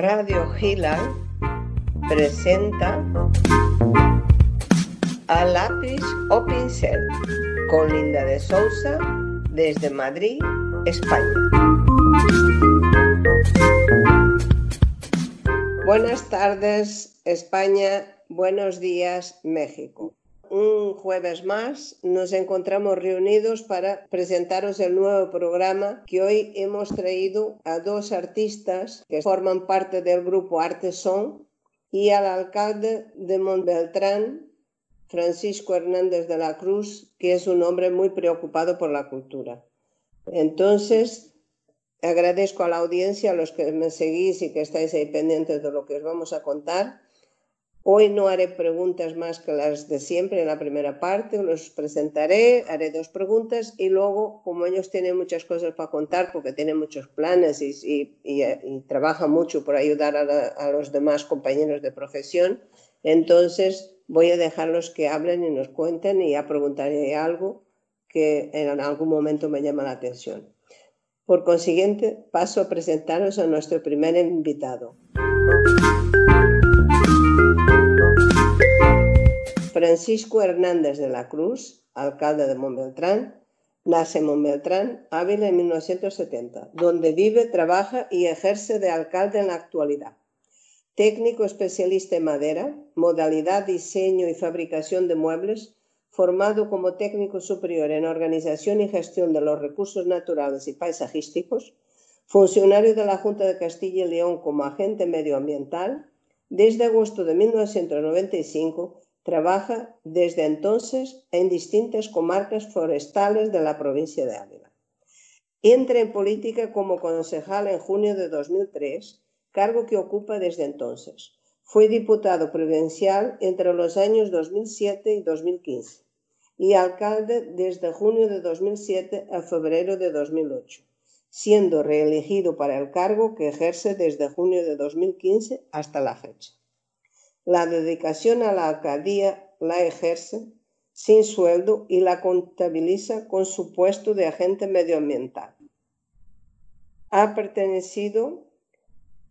Radio Gila presenta a lápiz o pincel con Linda de Sousa desde Madrid, España. Buenas tardes, España. Buenos días, México un jueves más nos encontramos reunidos para presentaros el nuevo programa que hoy hemos traído a dos artistas que forman parte del grupo Artesón y al alcalde de Montbeltrán, Francisco Hernández de la Cruz, que es un hombre muy preocupado por la cultura. Entonces, agradezco a la audiencia, a los que me seguís y que estáis ahí pendientes de lo que os vamos a contar Hoy no haré preguntas más que las de siempre en la primera parte, los presentaré, haré dos preguntas y luego, como ellos tienen muchas cosas para contar, porque tienen muchos planes y, trabajan mucho por ayudar a, los demás compañeros de profesión, entonces voy a dejarlos que hablen y nos cuenten y ya preguntaré algo que en algún momento me llama la atención. Por consiguiente, paso a presentaros a nuestro primer invitado. Francisco Hernández de la Cruz, alcalde de Montbeltrán, nace en Montbeltrán, Ávila en 1970, donde vive, trabaja y ejerce de alcalde en la actualidad. Técnico especialista en madera, modalidad diseño y fabricación de muebles, formado como técnico superior en organización y gestión de los recursos naturales y paisajísticos, funcionario de la Junta de Castilla y León como agente medioambiental, desde agosto de 1995 Trabaja desde entonces en distintas comarcas forestales de la provincia de Ávila. Entra en política como concejal en junio de 2003, cargo que ocupa desde entonces. Fue diputado provincial entre los años 2007 y 2015 y alcalde desde junio de 2007 a febrero de 2008, siendo reelegido para el cargo que ejerce desde junio de 2015 hasta la fecha. La dedicación a la alcaldía la ejerce sin sueldo y la contabiliza con su puesto de agente medioambiental. Ha pertenecido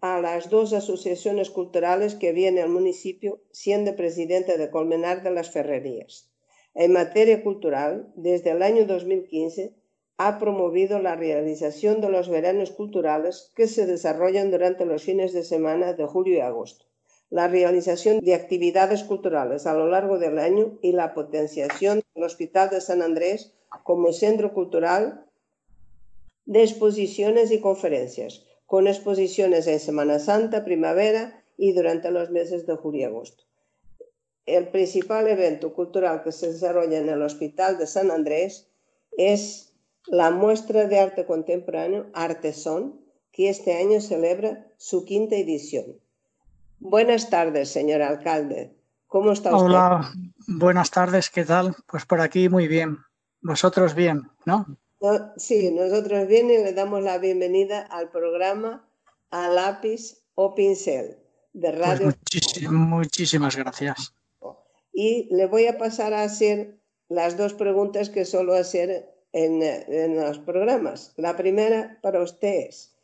a las dos asociaciones culturales que viene al municipio, siendo presidente de Colmenar de las Ferrerías. En materia cultural, desde el año 2015, ha promovido la realización de los veranos culturales que se desarrollan durante los fines de semana de julio y agosto la realización de actividades culturales a lo largo del año y la potenciación del Hospital de San Andrés como centro cultural de exposiciones y conferencias, con exposiciones en Semana Santa, primavera y durante los meses de julio y agosto. El principal evento cultural que se desarrolla en el Hospital de San Andrés es la muestra de arte contemporáneo Artesón, que este año celebra su quinta edición. Buenas tardes, señor alcalde. ¿Cómo está usted? Hola, buenas tardes, ¿qué tal? Pues por aquí muy bien. Vosotros bien, ¿no? sí, nosotros bien y le damos la bienvenida al programa A Lápiz o Pincel de pues Radio. muchísimas gracias. Y le voy a pasar a hacer las dos preguntas que suelo hacer en, en los programas. La primera para usted es,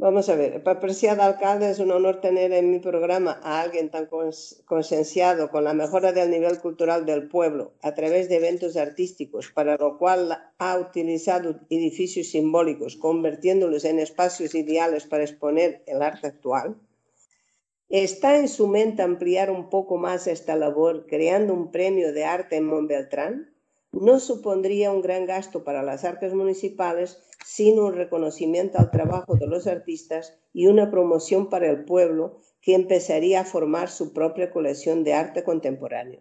Vamos a ver, para apreciado alcalde, es un honor tener en mi programa a alguien tan concienciado con la mejora del nivel cultural del pueblo a través de eventos artísticos, para lo cual ha utilizado edificios simbólicos, convirtiéndolos en espacios ideales para exponer el arte actual. ¿Está en su mente ampliar un poco más esta labor creando un premio de arte en Montbeltrán? No supondría un gran gasto para las arcas municipales, sino un reconocimiento al trabajo de los artistas y una promoción para el pueblo que empezaría a formar su propia colección de arte contemporáneo.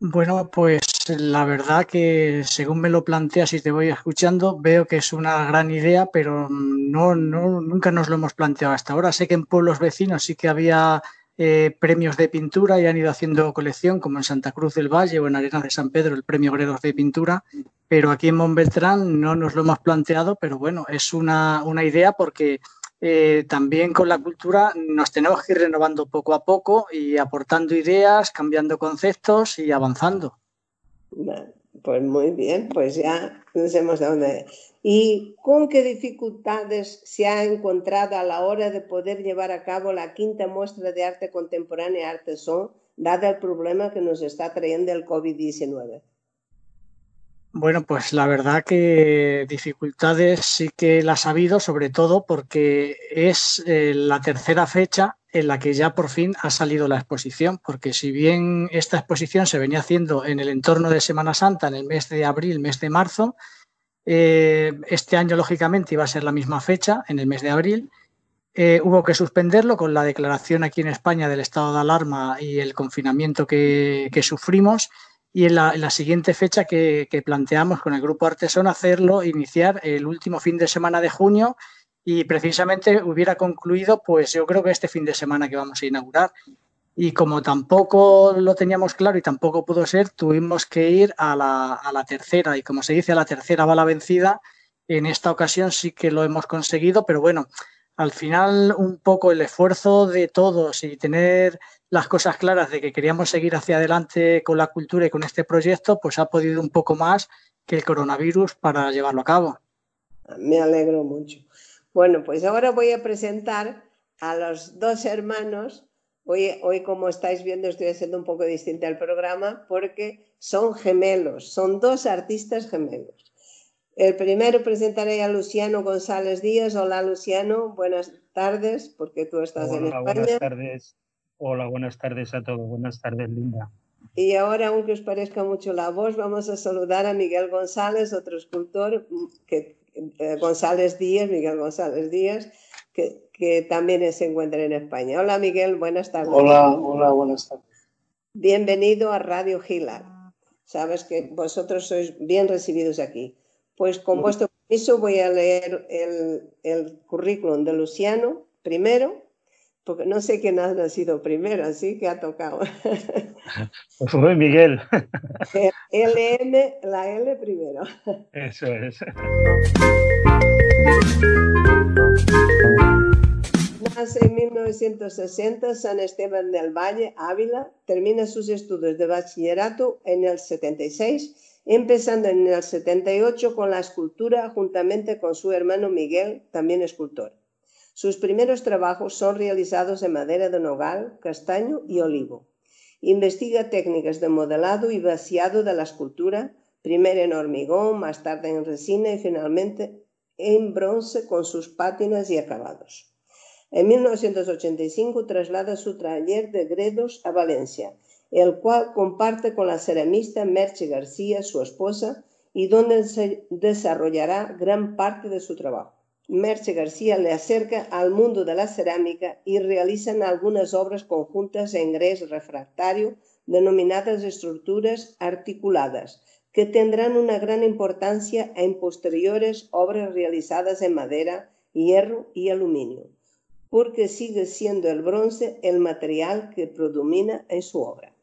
Bueno, pues la verdad que según me lo planteas y te voy escuchando, veo que es una gran idea, pero no, no, nunca nos lo hemos planteado hasta ahora. Sé que en pueblos vecinos sí que había eh, premios de pintura y han ido haciendo colección, como en Santa Cruz del Valle o en Arena de San Pedro, el premio Gredos de Pintura, pero aquí en Montbeltrán no nos lo hemos planteado, pero bueno, es una, idea porque eh, también con la cultura nos tenemos que ir renovando poco a poco y aportando ideas, cambiando conceptos y avanzando. Pues muy bien, pues ya sabemos dónde. ¿Y con qué dificultades se ha encontrado a la hora de poder llevar a cabo la quinta muestra de arte contemporánea Arte Son, dado el problema que nos está trayendo el COVID-19? Bueno, pues la verdad que dificultades sí que las ha habido, sobre todo porque es eh, la tercera fecha en la que ya por fin ha salido la exposición, porque si bien esta exposición se venía haciendo en el entorno de Semana Santa, en el mes de abril, mes de marzo, eh, este año lógicamente iba a ser la misma fecha, en el mes de abril, eh, hubo que suspenderlo con la declaración aquí en España del estado de alarma y el confinamiento que sufrimos. Y en la, siguiente fecha que, planteamos con el grupo Artesón hacerlo, iniciar el último fin de semana de junio. Y precisamente hubiera concluido, pues yo creo que este fin de semana que vamos a inaugurar. Y como tampoco lo teníamos claro y tampoco pudo ser, tuvimos que ir a la, a la tercera. Y como se dice, a la tercera va la vencida. En esta ocasión sí que lo hemos conseguido, pero bueno, al final un poco el esfuerzo de todos y tener las cosas claras de que queríamos seguir hacia adelante con la cultura y con este proyecto, pues ha podido un poco más que el coronavirus para llevarlo a cabo. Me alegro mucho. Bueno, pues ahora voy a presentar a los dos hermanos. Hoy, hoy, como estáis viendo, estoy haciendo un poco distinto el programa porque son gemelos, son dos artistas gemelos. El primero presentaré a Luciano González Díaz. Hola Luciano, buenas tardes, porque tú estás en España. Buenas tardes. Hola, buenas tardes a todos. Buenas tardes, Linda. Y ahora, aunque os parezca mucho la voz, vamos a saludar a Miguel González, otro escultor, que, eh, González Díaz, Miguel González Díaz, que, que, también se encuentra en España. Hola, Miguel, buenas tardes. Hola, hola, buenas tardes. Bienvenido a Radio Gilar. Sabes que vosotros sois bien recibidos aquí. Pues con vuestro permiso voy a leer el, el currículum de Luciano primero porque no sé quién ha nacido primero, así que ha tocado. Pues fue Miguel. LM, la L primero. Eso es. En 1960 San Esteban del Valle, Ávila, termina sus estudios de bachillerato en el 76, empezando en el 78 con la escultura juntamente con su hermano Miguel, también escultor. Sus primeros trabajos son realizados en madera de nogal, castaño y olivo. Investiga técnicas de modelado y vaciado de la escultura, primero en hormigón, más tarde en resina y finalmente en bronce con sus pátinas y acabados. En 1985 traslada su taller de Gredos a Valencia, el cual comparte con la ceramista Merche García, su esposa, y donde se desarrollará gran parte de su trabajo. Merche García le acerca al mundo de la cerámica y realizan algunas obras conjuntas en grés refractario denominadas estructuras articuladas, que tendrán una gran importancia en posteriores obras realizadas en madera, hierro y aluminio, porque sigue siendo el bronce el material que predomina en su obra.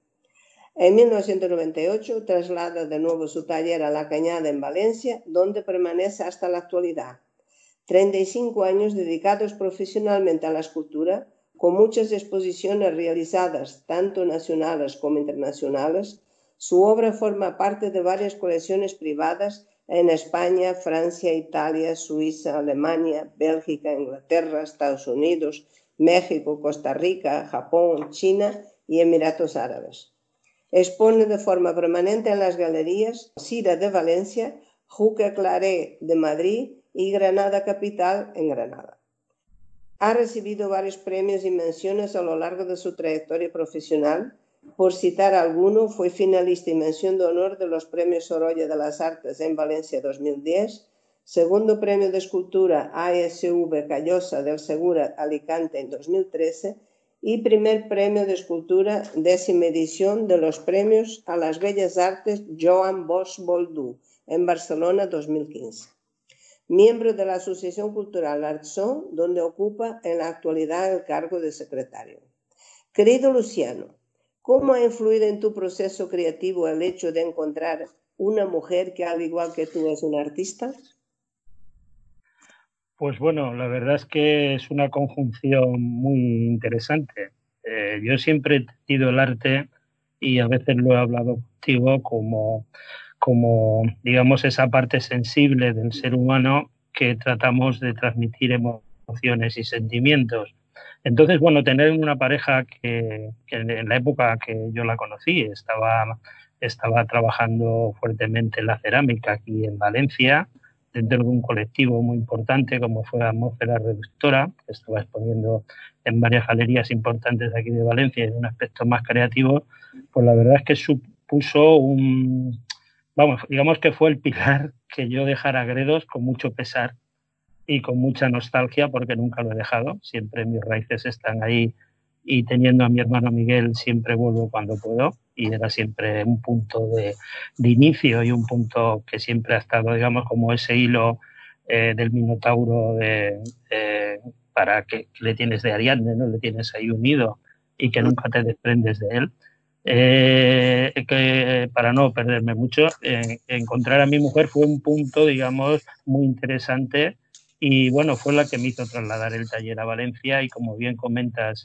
En 1998 traslada de nuevo su taller a La Cañada en Valencia, donde permanece hasta la actualidad 35 años dedicados profesionalmente a la escultura, con muchas exposiciones realizadas, tanto nacionales como internacionales. Su obra forma parte de varias colecciones privadas en España, Francia, Italia, Suiza, Alemania, Bélgica, Inglaterra, Estados Unidos, México, Costa Rica, Japón, China y Emiratos Árabes. Expone de forma permanente en las galerías Sira de Valencia, Juque Claré de Madrid y Granada Capital en Granada. Ha recibido varios premios y menciones a lo largo de su trayectoria profesional. Por citar alguno, fue finalista y mención de honor de los premios Sorolla de las Artes en Valencia 2010, segundo premio de escultura ASV Callosa del Segura Alicante en 2013 y primer premio de escultura décima edición de los premios a las Bellas Artes Joan Bosch Boldú en Barcelona 2015 miembro de la Asociación Cultural Artson, donde ocupa en la actualidad el cargo de secretario. Querido Luciano, ¿cómo ha influido en tu proceso creativo el hecho de encontrar una mujer que al igual que tú es una artista? Pues bueno, la verdad es que es una conjunción muy interesante. Eh, yo siempre he tenido el arte y a veces lo he hablado contigo como como, digamos, esa parte sensible del ser humano que tratamos de transmitir emociones y sentimientos. Entonces, bueno, tener una pareja que, en la época que yo la conocí estaba, estaba trabajando fuertemente en la cerámica aquí en Valencia, dentro de un colectivo muy importante como fue Atmósfera Reductora, que estaba exponiendo en varias galerías importantes aquí de Valencia en un aspecto más creativo, pues la verdad es que supuso un, vamos, digamos que fue el pilar que yo dejara Gredos con mucho pesar y con mucha nostalgia porque nunca lo he dejado. Siempre mis raíces están ahí y teniendo a mi hermano Miguel siempre vuelvo cuando puedo y era siempre un punto de, inicio y un punto que siempre ha estado, digamos, como ese hilo eh, del Minotauro de, para que, le tienes de Ariadne, ¿no? Le tienes ahí unido y que nunca te desprendes de él. Eh, que para no perderme mucho, eh, encontrar a mi mujer fue un punto, digamos, muy interesante y bueno, fue la que me hizo trasladar el taller a Valencia y como bien comentas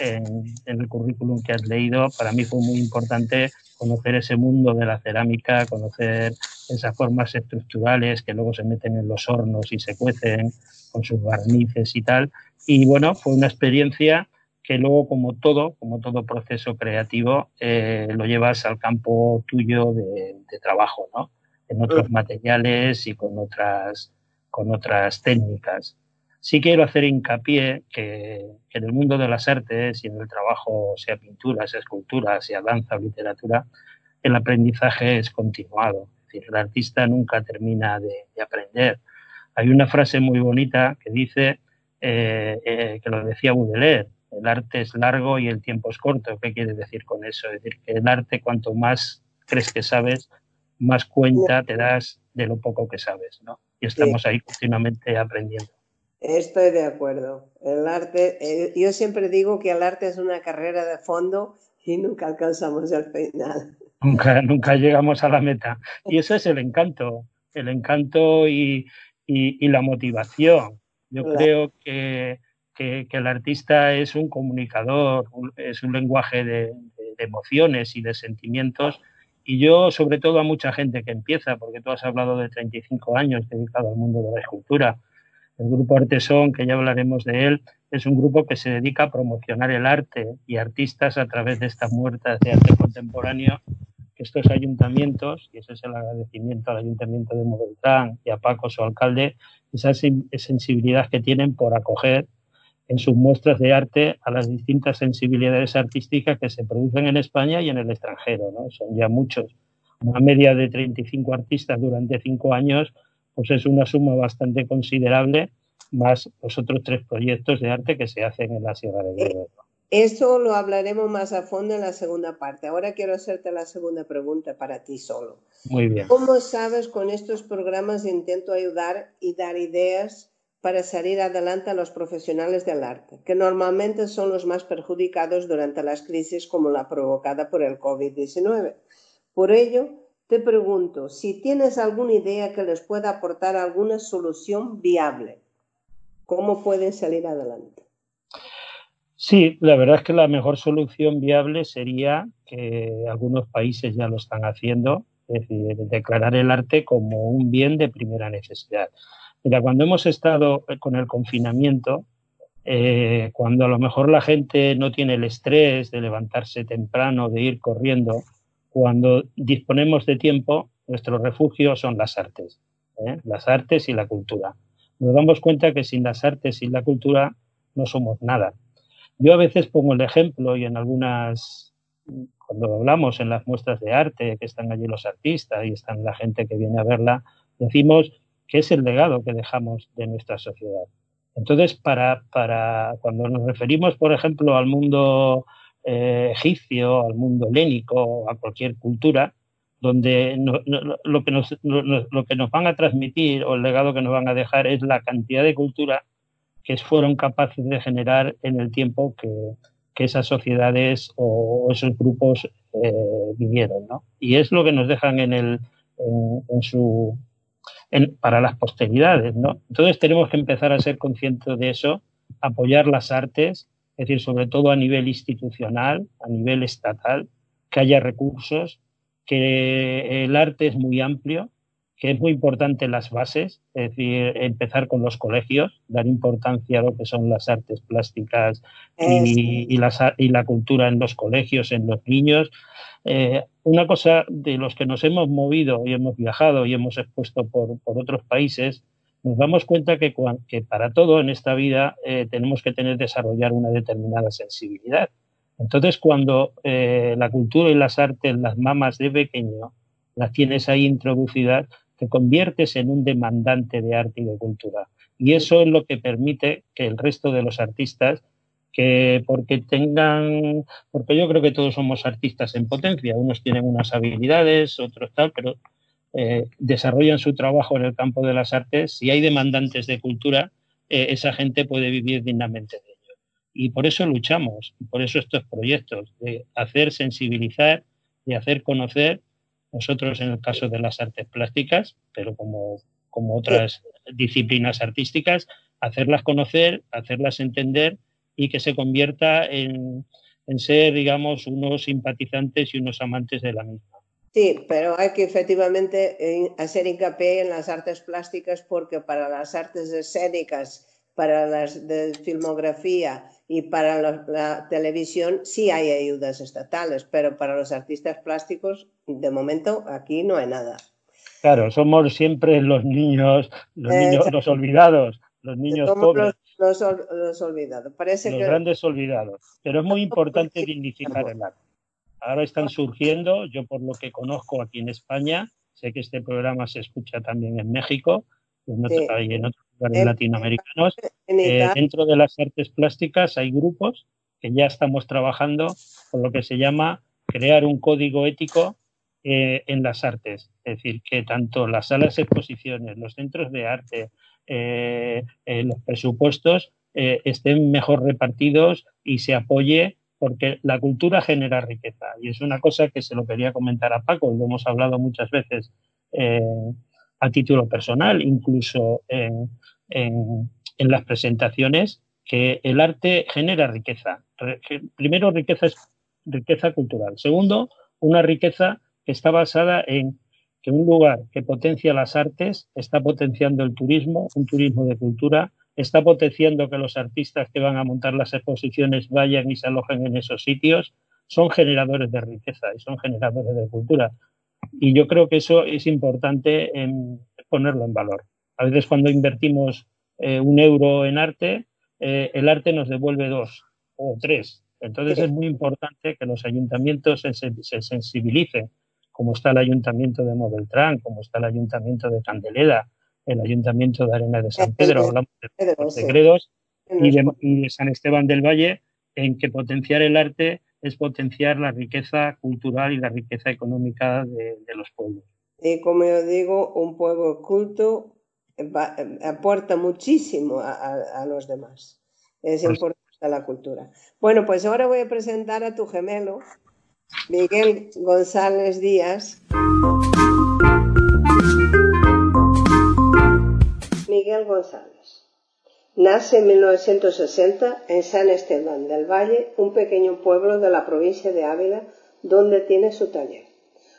en, el currículum que has leído, para mí fue muy importante conocer ese mundo de la cerámica, conocer esas formas estructurales que luego se meten en los hornos y se cuecen con sus barnices y tal. Y bueno, fue una experiencia que luego, como todo, como todo proceso creativo, eh, lo llevas al campo tuyo de, trabajo, ¿no? En otros materiales y con otras, con otras técnicas. Sí quiero hacer hincapié que, en el mundo de las artes y en el trabajo, sea pintura, sea escultura, sea danza o literatura, el aprendizaje es continuado. Es decir, el artista nunca termina de, aprender. Hay una frase muy bonita que dice, eh, eh, que lo decía Baudelaire, el arte es largo y el tiempo es corto. ¿Qué quiere decir con eso? Es decir, que el arte, cuanto más crees que sabes, más cuenta te das de lo poco que sabes, ¿no? Y estamos ahí continuamente aprendiendo. Estoy de acuerdo. El arte, eh, yo siempre digo que el arte es una carrera de fondo y nunca alcanzamos el final. Nunca, nunca llegamos a la meta. Y eso es el encanto, el encanto y, la motivación. Yo creo que que, el artista es un comunicador, es un lenguaje de, emociones y de sentimientos. Y yo, sobre todo, a mucha gente que empieza, porque tú has hablado de 35 años dedicado al mundo de la escultura. El grupo Artesón, que ya hablaremos de él, es un grupo que se dedica a promocionar el arte y artistas a través de estas muertas de arte contemporáneo estos ayuntamientos, y ese es el agradecimiento al Ayuntamiento de Modeltrán y a Paco, su alcalde, esa sensibilidad que tienen por acoger en sus muestras de arte a las distintas sensibilidades artísticas que se producen en España y en el extranjero. ¿no? Son ya muchos. Una media de 35 artistas durante cinco años, pues es una suma bastante considerable, más los otros tres proyectos de arte que se hacen en la Sierra de Gredos. Eso lo hablaremos más a fondo en la segunda parte. Ahora quiero hacerte la segunda pregunta para ti solo. Muy bien. ¿Cómo sabes con estos programas intento ayudar y dar ideas para salir adelante a los profesionales del arte, que normalmente son los más perjudicados durante las crisis como la provocada por el COVID-19. Por ello, te pregunto si tienes alguna idea que les pueda aportar alguna solución viable. ¿Cómo pueden salir adelante? Sí, la verdad es que la mejor solución viable sería que algunos países ya lo están haciendo, es decir, declarar el arte como un bien de primera necesidad. Cuando hemos estado con el confinamiento, eh, cuando a lo mejor la gente no tiene el estrés de levantarse temprano, de ir corriendo, cuando disponemos de tiempo, nuestro refugio son las artes, ¿eh? las artes y la cultura. Nos damos cuenta que sin las artes y la cultura no somos nada. Yo a veces pongo el ejemplo y en algunas, cuando hablamos en las muestras de arte, que están allí los artistas y están la gente que viene a verla, decimos que es el legado que dejamos de nuestra sociedad. Entonces, para, para cuando nos referimos, por ejemplo, al mundo eh, egipcio, al mundo helénico, a cualquier cultura, donde lo, que nos, lo, que nos van a transmitir o el legado que nos van a dejar es la cantidad de cultura que fueron capaces de generar en el tiempo que, que esas sociedades o esos grupos eh, vivieron. ¿no? Y es lo que nos dejan en, el, en su, para las posteridades, ¿no? Entonces tenemos que empezar a ser conscientes de eso, apoyar las artes, es decir, sobre todo a nivel institucional, a nivel estatal, que haya recursos, que el arte es muy amplio, que es muy importante las bases, es decir, empezar con los colegios, dar importancia a lo que son las artes plásticas y, y, la cultura en los colegios, en los niños. Eh, una cosa de los que nos hemos movido y hemos viajado y hemos expuesto por, otros países, nos damos cuenta que, que para todo en esta vida eh, tenemos que tener desarrollar una determinada sensibilidad. Entonces, cuando eh, la cultura y las artes, las mamas de pequeño, las tienes ahí introducidas, te conviertes en un demandante de arte y de cultura. Y eso es lo que permite que el resto de los artistas, que porque tengan, porque yo creo que todos somos artistas en potencia, unos tienen unas habilidades, otros tal, pero eh, desarrollan su trabajo en el campo de las artes. Si hay demandantes de cultura, eh, esa gente puede vivir dignamente de ello. Y por eso luchamos, por eso estos proyectos, de hacer sensibilizar, de hacer conocer nosotros en el caso de las artes plásticas, pero como, como otras disciplinas artísticas, hacerlas conocer, hacerlas entender y que se convierta en, en ser, digamos, unos simpatizantes y unos amantes de la misma. Sí, pero hay que efectivamente hacer hincapié en las artes plásticas porque para las artes escénicas, para las de filmografía y para la, televisión sí hay ayudas estatales, pero para los artistas plásticos, de momento, aquí no hay nada. Claro, somos siempre los niños, los niños, los olvidados, los niños pobres. Los, los, olvidados. Parece los grandes olvidados. Pero es muy importante dignificar el arte. Ahora están surgiendo, yo por lo que conozco aquí en España, sé que este programa se escucha también en México y en, en otros lugares latinoamericanos. Eh, dentro de las artes plásticas hay grupos que ya estamos trabajando con lo que se llama crear un código ético eh, en las artes. Es decir, que tanto las salas de exposiciones, los centros de arte, eh, los presupuestos estén mejor repartidos y se apoye porque la cultura genera riqueza. Y es una cosa que se lo quería comentar a Paco, lo hemos hablado muchas veces a título personal, incluso en, las presentaciones, que el arte genera riqueza. Primero, riqueza riqueza cultural. Segundo, una riqueza que está basada en que un lugar que potencia las artes está potenciando el turismo, un turismo de cultura, está potenciando que los artistas que van a montar las exposiciones vayan y se alojen en esos sitios, son generadores de riqueza y son generadores de cultura. Y yo creo que eso es importante en ponerlo en valor. A veces cuando invertimos eh, un euro en arte, eh, el arte nos devuelve dos o tres. Entonces es muy importante que los ayuntamientos se, sensibilicen, como está el ayuntamiento de Modeltrán, como está el ayuntamiento de Candeleda, el ayuntamiento de Arena de San Pedro, hablamos de, Segredos y de San Esteban del Valle, en que potenciar el arte es potenciar la riqueza cultural y la riqueza económica de, los pueblos. Y como yo digo, un pueblo culto aporta muchísimo a, los demás. Es pues importante la cultura. Bueno, pues ahora voy a presentar a tu gemelo, Miguel González Díaz. Miguel González. Nace en 1960 en San Esteban del Valle, un pequeño pueblo de la provincia de Ávila, donde tiene su taller.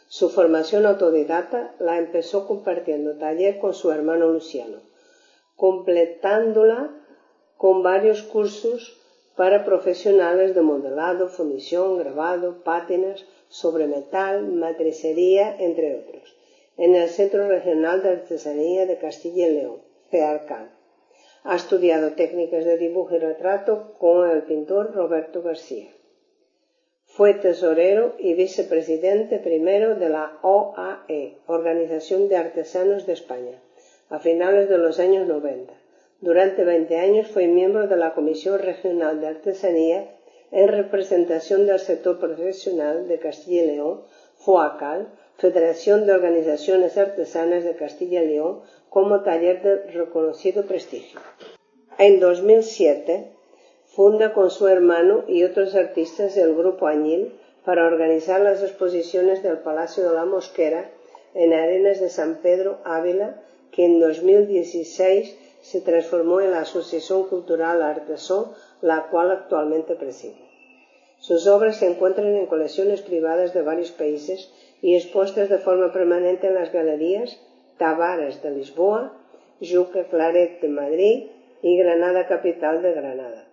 Su formación autodidacta la empezó compartiendo taller con su hermano Luciano, completándola con varios cursos para profesionales de modelado, fundición, grabado, pátinas, sobre metal, matricería, entre otros, en el Centro Regional de Artesanía de Castilla y León, CEARCAN ha estudiado técnicas de dibujo y retrato con el pintor Roberto García. Fue tesorero y vicepresidente primero de la OAE, Organización de Artesanos de España, a finales de los años 90. Durante 20 años fue miembro de la Comisión Regional de Artesanía en representación del sector profesional de Castilla y León, FOACAL, Federación de Organizaciones Artesanas de Castilla y León, como taller de reconocido prestigio. En 2007 funda con su hermano y otros artistas el Grupo Añil para organizar las exposiciones del Palacio de la Mosquera en Arenas de San Pedro, Ávila, que en 2016 se transformó en la Asociación Cultural Artesón, la cual actualmente preside. Sus obras se encuentran en colecciones privadas de varios países y expuestas de forma permanente en las galerías Tavares de Lisboa, Juque Claret de Madrid y Granada Capital de Granada.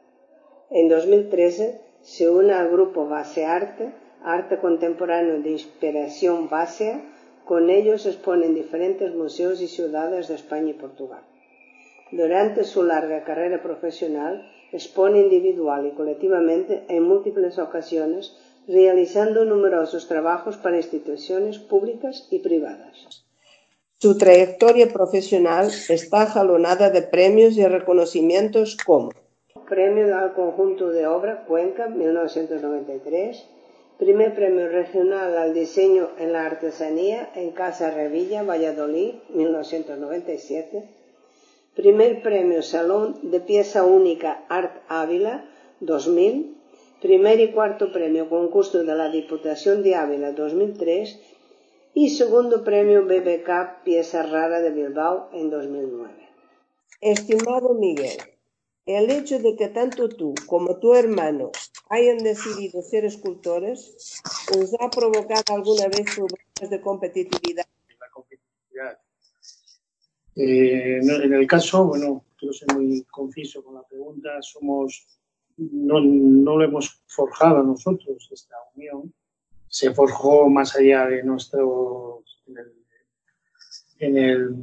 En 2013 se une al grupo Base Arte, arte contemporáneo de inspiración básica. Con ellos expone en diferentes museos y ciudades de España y Portugal. Durante su larga carrera profesional, expone individual y colectivamente en múltiples ocasiones, realizando numerosos trabajos para instituciones públicas y privadas. Su trayectoria profesional está jalonada de premios y reconocimientos como Premio al Conjunto de Obra Cuenca 1993, Primer Premio Regional al Diseño en la Artesanía en Casa Revilla, Valladolid 1997, Primer Premio Salón de Pieza Única Art Ávila 2000, Primer y Cuarto Premio Concurso de la Diputación de Ávila 2003 y Segundo Premio BBK Pieza Rara de Bilbao en 2009. Estimado Miguel, el hecho de que tanto tú como tu hermano hayan decidido ser escultores os ha provocado alguna vez problemas de competitividad. La competitividad. Eh, en el caso, bueno, quiero ser muy conciso con la pregunta, somos, no, no lo hemos forjado nosotros esta unión, se forjó más allá de nuestro, en el, en el,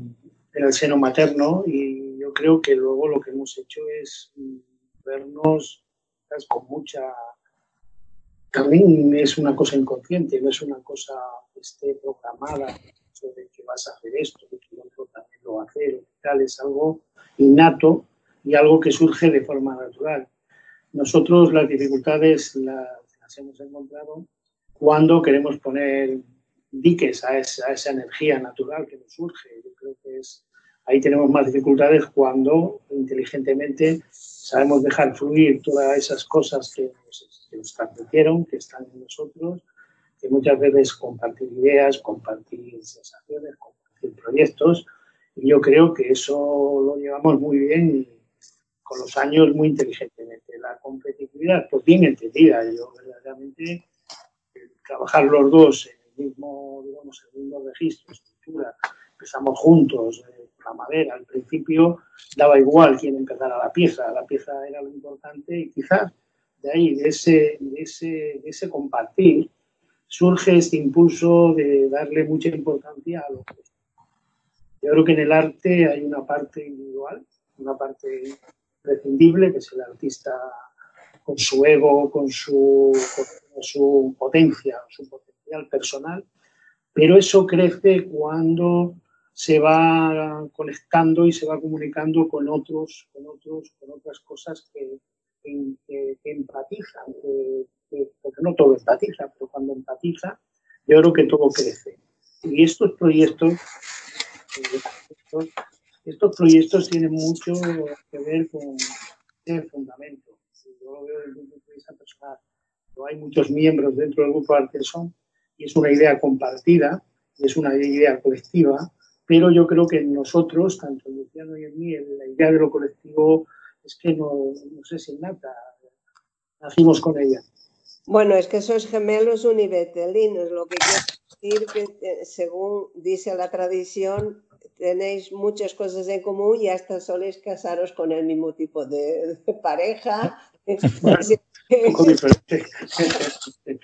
en el seno materno y creo que luego lo que hemos hecho es vernos con mucha... También es una cosa inconsciente, no es una cosa que esté programada, de que vas a hacer esto, que el otro lo a hacer, tal, es algo innato y algo que surge de forma natural. Nosotros las dificultades las, hemos encontrado cuando queremos poner diques a esa, energía natural que nos surge. Yo creo que es Ahí tenemos más dificultades cuando inteligentemente sabemos dejar fluir todas esas cosas que nos, que nos transmitieron, que están en nosotros, que muchas veces compartir ideas, compartir sensaciones, compartir proyectos. Y yo creo que eso lo llevamos muy bien con los años muy inteligentemente. La competitividad, pues bien entendida. Yo verdaderamente trabajar los dos en el mismo, digamos, el mismo registro, estructura, empezamos juntos, eh, la madera. Al principio daba igual quién empezara la pieza, la pieza era lo importante y quizás de ahí, de ese, de ese, ese compartir, surge este impulso de darle mucha importancia a lo que Yo creo que en el arte hay una parte individual, una parte prescindible, que es el artista con su ego, con su, con su potencia, su potencial personal, pero eso crece cuando se va conectando y se va comunicando con otros, con otros, con otras cosas que, que, empatizan, porque no todo empatiza, pero cuando empatiza, yo creo que todo crece. Y estos proyectos, estos, estos proyectos tienen mucho que ver con el fundamento. Yo lo veo desde un punto de vista personal. No hay muchos miembros dentro del grupo Arteson y es una idea compartida, y es una idea colectiva, pero yo creo que nosotros, tanto Luciano y en mí, la idea de lo colectivo es que no, no sé si nada, nacimos con ella. Bueno, es que sois gemelos univetelinos, lo que quiero decir que eh, según dice la tradición, tenéis muchas cosas en común y hasta soléis casaros con el mismo tipo de, pareja. un poco diferente.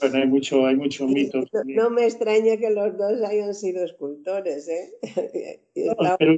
bueno, hay mucho, hay mucho mito. No, me extraña que los dos hayan sido escultores, ¿eh? pero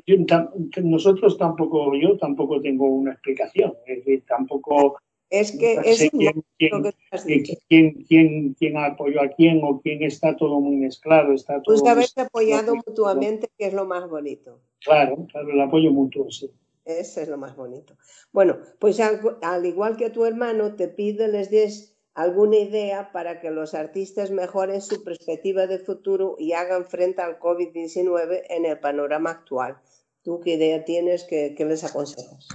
nosotros tampoco, yo tampoco tengo una explicación. Es decir, tampoco. Es que es quién, quién, quién, quién, apoyó a quién o quién está todo muy mezclado. Está todo pues habéis apoyado mutuamente, que es lo más bonito. Claro, claro, el apoyo mutuo, sí. Eso es lo más bonito. Bueno, pues al, igual que tu hermano, te pido les des alguna idea para que los artistas mejoren su perspectiva de futuro y hagan frente al COVID-19 en el panorama actual. ¿Tú qué idea tienes? ¿Qué, les aconsejas?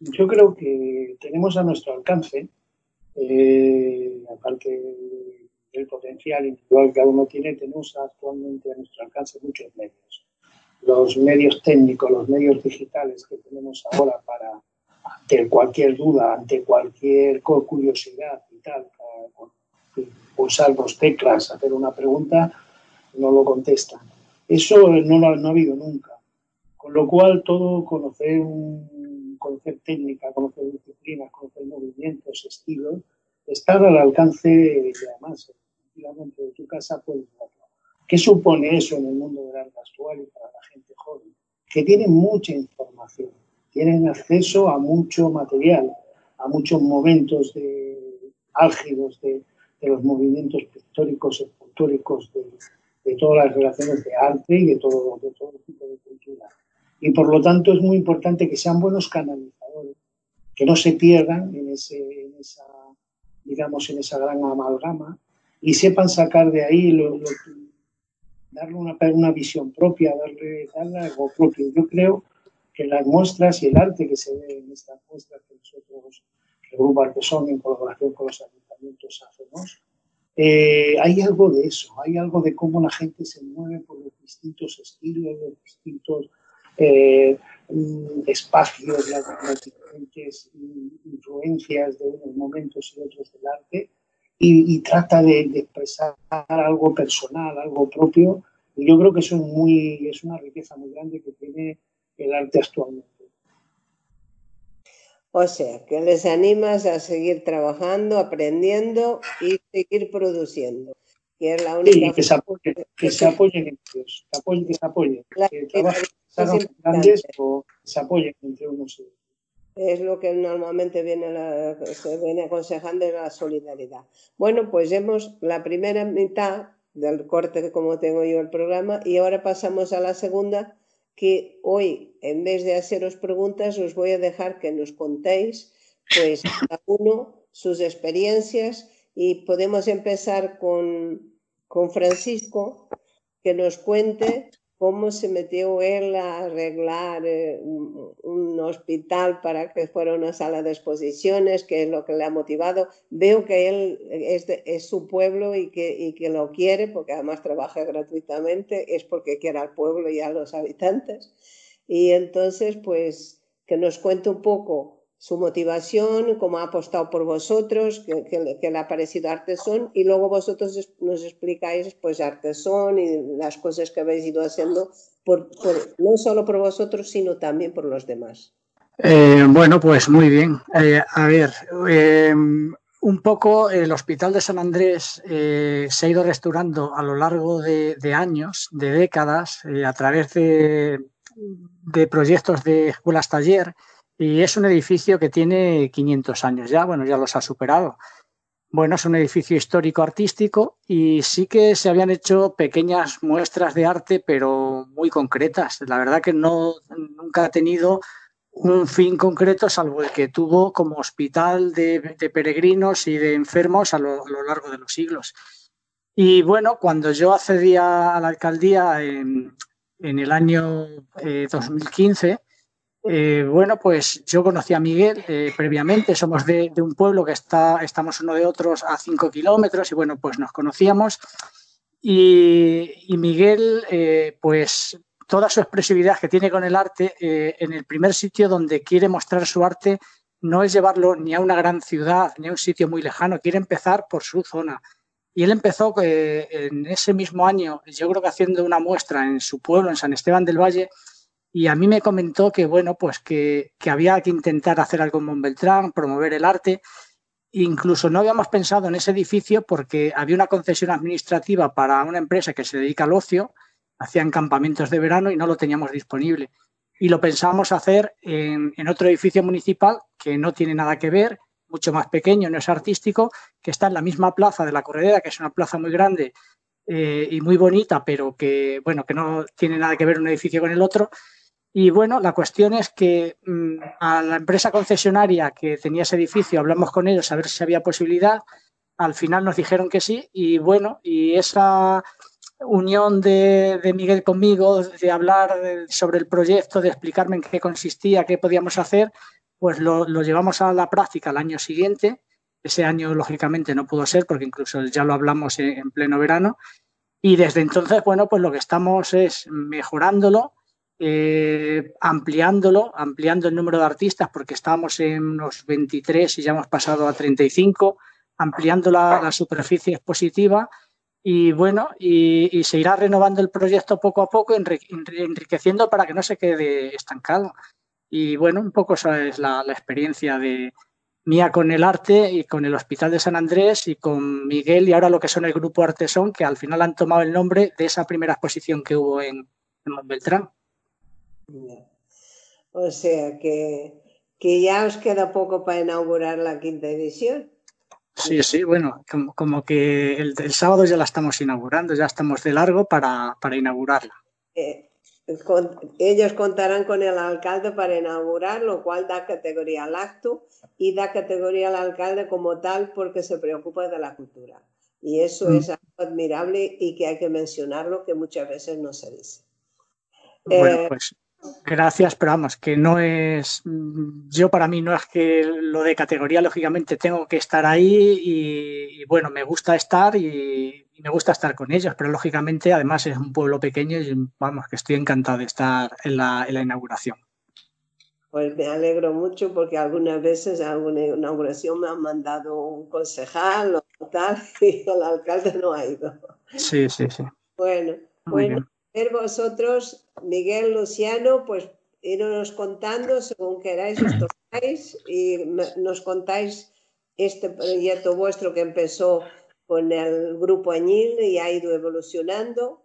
Yo creo que tenemos a nuestro alcance, eh, aparte del potencial individual que cada uno tiene, tenemos actualmente a nuestro alcance muchos medios los medios técnicos, los medios digitales que tenemos ahora para ante cualquier duda, ante cualquier curiosidad y tal, pulsar dos teclas, hacer una pregunta, no lo contestan. Eso no lo no ha habido nunca. Con lo cual, todo conocer, un, conocer técnica, conocer disciplinas, conocer movimientos, estilos, estar al alcance de además, tranquilamente de tu casa puedes verlo. ¿Qué supone eso en el mundo del arte actual y para la gente joven? Que tienen mucha información, tienen acceso a mucho material, a muchos momentos de, álgidos de, los movimientos pictóricos, escultóricos, de, de, todas las relaciones de arte y de todo, de todo tipo de cultura. Y por lo tanto es muy importante que sean buenos canalizadores, que no se pierdan en, ese, en esa, digamos, en esa gran amalgama y sepan sacar de ahí lo, lo, darle una, una visión propia, darle, darle, algo propio. Yo creo que las muestras y el arte que se ve en estas muestras que nosotros, el Grupo Artesón, en colaboración con los ayuntamientos, hacemos, eh, hay algo de eso, hay algo de cómo la gente se mueve por los distintos estilos, los distintos eh, mm, espacios, las, diferentes influencias de unos momentos y otros del arte, y, trata de, de, expresar algo personal, algo propio. Y yo creo que eso es, muy, es una riqueza muy grande que tiene el arte actualmente. O sea, que les animas a seguir trabajando, aprendiendo y seguir produciendo. Que es la única sí, que se apoyen, que, que se apoyen entre ellos, que, apoyen, que se apoyen. La, que trabajen, es grandes o se apoyen entre unos y otros es lo que normalmente viene la, se viene aconsejando la solidaridad. Bueno, pues vemos la primera mitad del corte como tengo yo el programa y ahora pasamos a la segunda que hoy en vez de haceros preguntas os voy a dejar que nos contéis pues cada uno sus experiencias y podemos empezar con, con Francisco que nos cuente cómo se metió él a arreglar eh, un, hospital para que fuera una sala de exposiciones, qué es lo que le ha motivado. Veo que él es, es su pueblo y que, y que, lo quiere, porque además trabaja gratuitamente, es porque quiere al pueblo y a los habitantes. Y entonces, pues, que nos cuente un poco su motivación, cómo ha apostado por vosotros, que, le ha parecido Artesón y luego vosotros nos explicáis pues Artesón y las cosas que habéis ido haciendo por, no solo por vosotros, sino también por los demás. Eh, bueno, pues muy bien. Eh, a ver, eh, un poco el Hospital de San Andrés se ha ido restaurando a lo largo de, años, de décadas, a través de, de proyectos de escuelas taller, y es un edificio que tiene 500 años ya, bueno, ya los ha superado. Bueno, es un edificio histórico artístico y sí que se habían hecho pequeñas muestras de arte, pero muy concretas. La verdad que no nunca ha tenido un fin concreto, salvo el que tuvo como hospital de, peregrinos y de enfermos a lo, largo de los siglos. Y bueno, cuando yo accedía a la alcaldía en, en el año eh, 2015, eh, bueno, pues yo conocí a Miguel eh, previamente, somos de, un pueblo que está, estamos uno de otros a cinco kilómetros y bueno, pues nos conocíamos. Y, Miguel, eh, pues toda su expresividad que tiene con el arte, en el primer sitio donde quiere mostrar su arte no es llevarlo ni a una gran ciudad, ni a un sitio muy lejano, quiere empezar por su zona. Y él empezó en ese mismo año, yo creo que haciendo una muestra en su pueblo, en San Esteban del Valle, y a mí me comentó que, bueno, pues que, que había que intentar hacer algo en Montbeltrán, promover el arte. Incluso no habíamos pensado en ese edificio porque había una concesión administrativa para una empresa que se dedica al ocio, hacían campamentos de verano y no lo teníamos disponible. Y lo pensamos hacer en, en otro edificio municipal que no tiene nada que ver, mucho más pequeño, no es artístico, que está en la misma plaza de la Corredera, que es una plaza muy grande eh, y muy bonita, pero que, bueno, que no tiene nada que ver un edificio con el otro. Y bueno, la cuestión es que mmm, a la empresa concesionaria que tenía ese edificio hablamos con ellos a ver si había posibilidad. Al final nos dijeron que sí y bueno, y esa unión de, Miguel conmigo, de hablar sobre el proyecto, de explicarme en qué consistía, qué podíamos hacer, pues lo, lo llevamos a la práctica el año siguiente. Ese año, lógicamente, no pudo ser porque incluso ya lo hablamos en pleno verano. Y desde entonces, bueno, pues lo que estamos es mejorándolo, eh, ampliándolo, ampliando el número de artistas, porque estábamos en unos 23 y ya hemos pasado a 35, ampliando la, superficie expositiva y bueno, y, se irá renovando el proyecto poco a poco, enriqueciendo para que no se quede estancado. Y bueno, un poco esa es la, experiencia de mía con el arte y con el Hospital de San Andrés y con Miguel y ahora lo que son el Grupo Artesón, que al final han tomado el nombre de esa primera exposición que hubo en, en Montbeltrán. O sea que, que ya os queda poco para inaugurar la quinta edición. Sí, sí, bueno, como, que el, sábado ya la estamos inaugurando, ya estamos de largo para, inaugurarla. Eh, ellos contarán con el alcalde para inaugurar, lo cual da categoría al acto y da categoría al alcalde como tal porque se preocupa de la cultura. Y eso mm. es algo admirable y que hay que mencionarlo, que muchas veces no se dice. Bueno, eh, pues Gracias, pero vamos, que no es, yo para mí no es que lo de categoría, lógicamente tengo que estar ahí y, bueno, me gusta estar y, me gusta estar con ellos, pero lógicamente además es un pueblo pequeño y vamos, que estoy encantado de estar en la, inauguración. Pues me alegro mucho porque algunas veces en alguna inauguración me han mandado un concejal o tal y el alcalde no ha ido. Sí, sí, sí. Bueno, bueno vosotros, Miguel, Luciano, pues iros contando según queráis os tocáis y nos contáis este proyecto vuestro que empezó con el grupo Añil y ha ido evolucionando.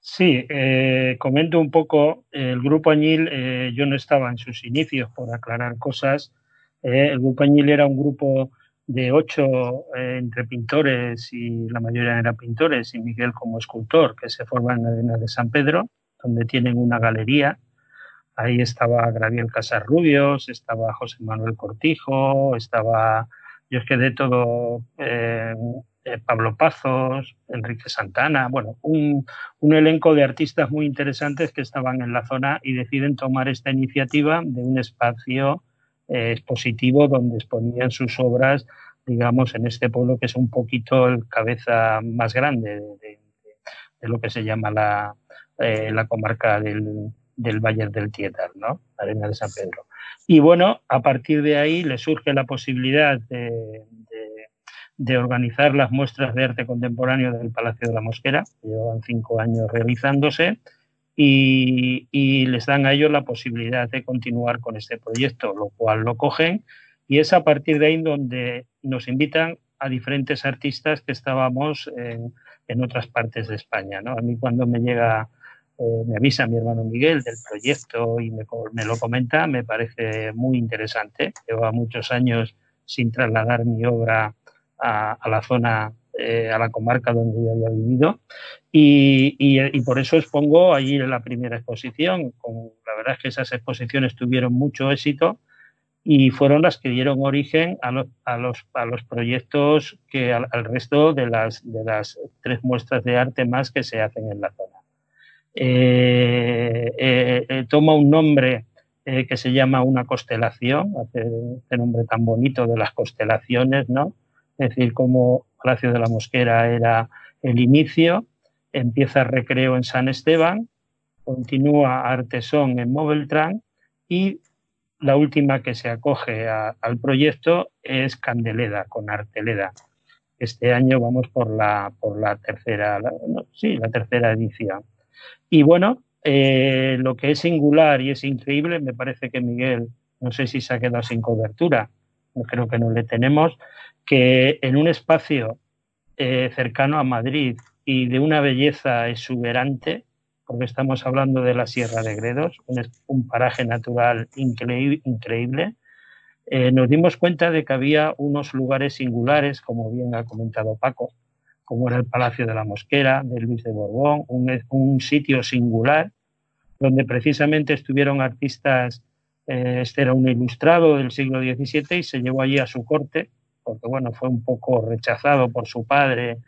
Sí, eh, comento un poco, el grupo Añil, eh, yo no estaba en sus inicios por aclarar cosas. Eh, el grupo Añil era un grupo de ocho eh, entre pintores y la mayoría eran pintores y Miguel como escultor que se forma en la Arena de San Pedro, donde tienen una galería. Ahí estaba Gabriel Casarrubios, estaba José Manuel Cortijo, estaba, yo es que de todo, eh, eh, Pablo Pazos, Enrique Santana, bueno, un, un elenco de artistas muy interesantes que estaban en la zona y deciden tomar esta iniciativa de un espacio expositivo donde exponían sus obras, digamos, en este pueblo que es un poquito el cabeza más grande de, lo que se llama la, eh, la comarca del, del Valle del Tietar, ¿no? Arena de San Pedro. Y bueno, a partir de ahí le surge la posibilidad de, de, organizar las muestras de arte contemporáneo del Palacio de la Mosquera, que llevan cinco años realizándose, y, les dan a ellos la posibilidad de continuar con este proyecto, lo cual lo cogen y es a partir de ahí donde nos invitan a diferentes artistas que estábamos en, otras partes de España. ¿no? A mí cuando me llega, eh, me avisa mi hermano Miguel del proyecto y me, lo comenta, me parece muy interesante. Lleva muchos años sin trasladar mi obra a, a la zona eh, a la comarca donde yo había vivido y, por eso expongo allí la primera exposición. la verdad es que esas exposiciones tuvieron mucho éxito y fueron las que dieron origen a, los, proyectos que al, resto de las, de las tres muestras de arte más que se hacen en la zona. Eh, eh, toma un nombre que se llama una constelación, este nombre tan bonito de las constelaciones, ¿no? Es decir, como Palacio de la Mosquera era el inicio, empieza Recreo en San Esteban, continúa Artesón en Moveltran y la última que se acoge al proyecto es Candeleda con Arteleda. Este año vamos por la, por la tercera, sí, la tercera edición. Y bueno, eh, lo que es singular y es increíble, me parece que Miguel, no sé si se ha quedado sin cobertura, creo que no le tenemos, que en un espacio eh, cercano a Madrid y de una belleza exuberante, porque estamos hablando de la Sierra de Gredos, un, paraje natural increíble, eh, nos dimos cuenta de que había unos lugares singulares, como bien ha comentado Paco, como era el Palacio de la Mosquera, de Luis de Borbón, un, sitio singular, donde precisamente estuvieron artistas, este era un ilustrado del siglo XVII y se llevó allí a su corte, porque bueno, fue un poco rechazado por su padre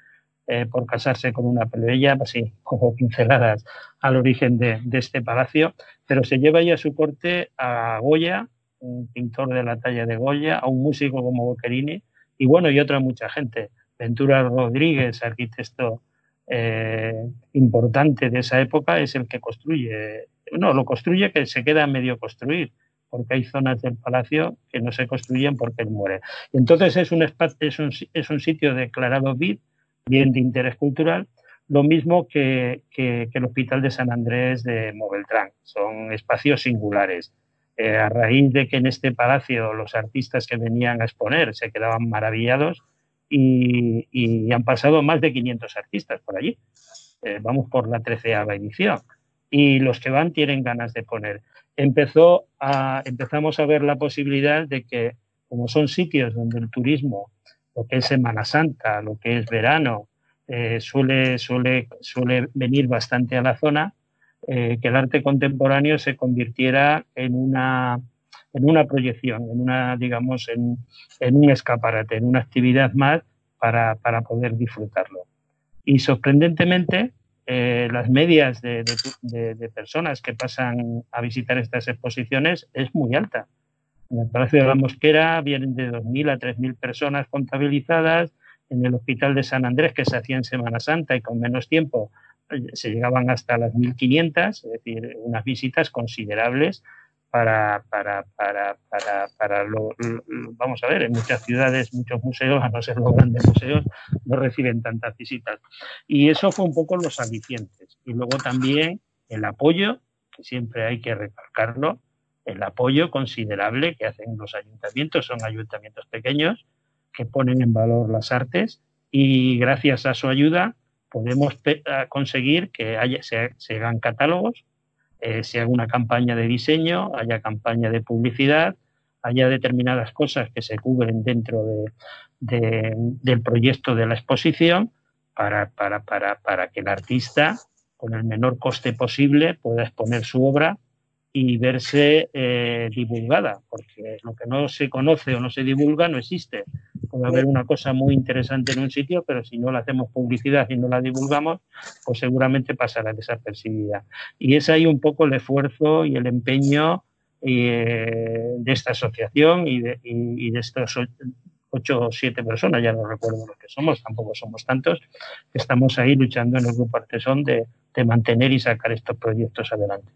eh, por casarse con una plebeya, así como pinceladas al origen de, este palacio, pero se lleva ya a su corte a Goya, un pintor de la talla de Goya, a un músico como Boccherini, y bueno, y otra mucha gente. Ventura Rodríguez, arquitecto eh, importante de esa época, es el que construye no, lo construye que se queda medio construir, porque hay zonas del palacio que no se construyen porque él muere. Entonces es un, espacio, es un, es un sitio declarado BID, bien de interés cultural, lo mismo que, que, el Hospital de San Andrés de Moveltrán. Son espacios singulares. Eh, a raíz de que en este palacio los artistas que venían a exponer se quedaban maravillados y, y han pasado más de 500 artistas por allí. Eh, vamos por la treceava edición. Y los que van tienen ganas de poner. Empezó empezamos a ver la posibilidad de que, como son sitios donde el turismo, lo que es Semana Santa, lo que es verano, eh, suele, suele, suele venir bastante a la zona, eh, que el arte contemporáneo se convirtiera en una, en una proyección, en una, digamos, en, en un escaparate, en una actividad más para, para poder disfrutarlo. Y sorprendentemente, eh, las medias de, personas que pasan a visitar estas exposiciones es muy alta. En el Palacio de la Mosquera vienen de 2.000 a 3.000 personas contabilizadas. En el Hospital de San Andrés, que se hacía en Semana Santa y con menos tiempo, eh, se llegaban hasta las 1.500, es decir, unas visitas considerables para, para, para, para, para lo, vamos a ver, en muchas ciudades, muchos museos, a no ser los grandes museos, no reciben tantas visitas. Y eso fue un poco los alicientes. Y luego también el apoyo, que siempre hay que recalcarlo, el apoyo considerable que hacen los ayuntamientos, son ayuntamientos pequeños que ponen en valor las artes y gracias a su ayuda podemos conseguir que haya, se, se hagan catálogos eh, se haga una campaña de diseño, haya campaña de publicidad, haya determinadas cosas que se cubren dentro del proyecto de la exposición para, para, para, para que el artista, con el menor coste posible, pueda exponer su obra y verse eh, divulgada, porque lo que no se conoce o no se divulga no existe. Puede haber una cosa muy interesante en un sitio, pero si no le hacemos publicidad y no la divulgamos, pues seguramente pasará desapercibida. Y es ahí un poco el esfuerzo y el empeño eh, de esta asociación y de, y, de estos ocho o siete personas, ya no recuerdo lo que somos, tampoco somos tantos, que estamos ahí luchando en el grupo Artesón de, de mantener y sacar estos proyectos adelante.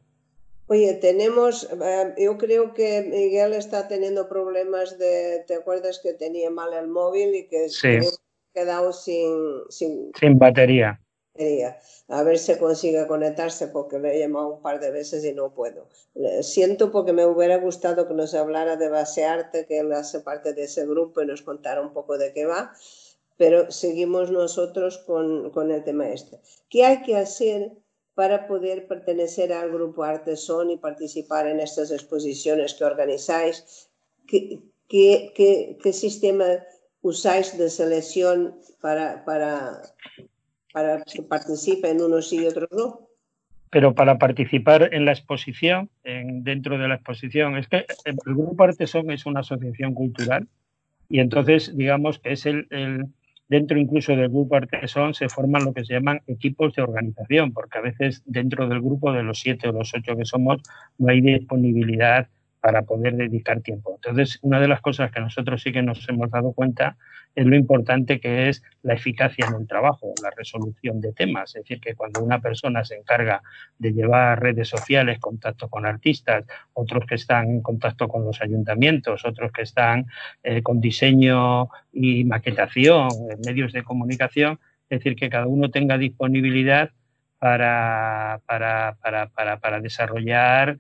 Oye, tenemos, eh, yo creo que Miguel está teniendo problemas de, ¿te acuerdas que tenía mal el móvil y que se ha quedado sin, sin, sin batería? A ver si consigue conectarse porque le he llamado un par de veces y no puedo. Siento porque me hubiera gustado que nos hablara de base arte, que él hace parte de ese grupo y nos contara un poco de qué va, pero seguimos nosotros con, con el tema este. ¿Qué hay que hacer? Para poder pertenecer al grupo Artesón y participar en estas exposiciones que organizáis? ¿Qué, sistema usáis de selección para, para, para que participen unos y otros no? Pero para participar en la exposición, en, dentro de la exposición, es que el Grupo Artesón es una asociación cultural y entonces digamos es el, dentro incluso del grupo Artesón se forman lo que se llaman equipos de organización, porque a veces dentro del grupo de los siete o los ocho que somos no hay disponibilidad para poder dedicar tiempo. Entonces, una de las cosas que nosotros sí que nos hemos dado cuenta es lo importante que es la eficacia en el trabajo, la resolución de temas. Es decir, que cuando una persona se encarga de llevar redes sociales, contacto con artistas, otros que están en contacto con los ayuntamientos, otros que están eh, con diseño y maquetación, en medios de comunicación, es decir, que cada uno tenga disponibilidad para, para, para, para desarrollar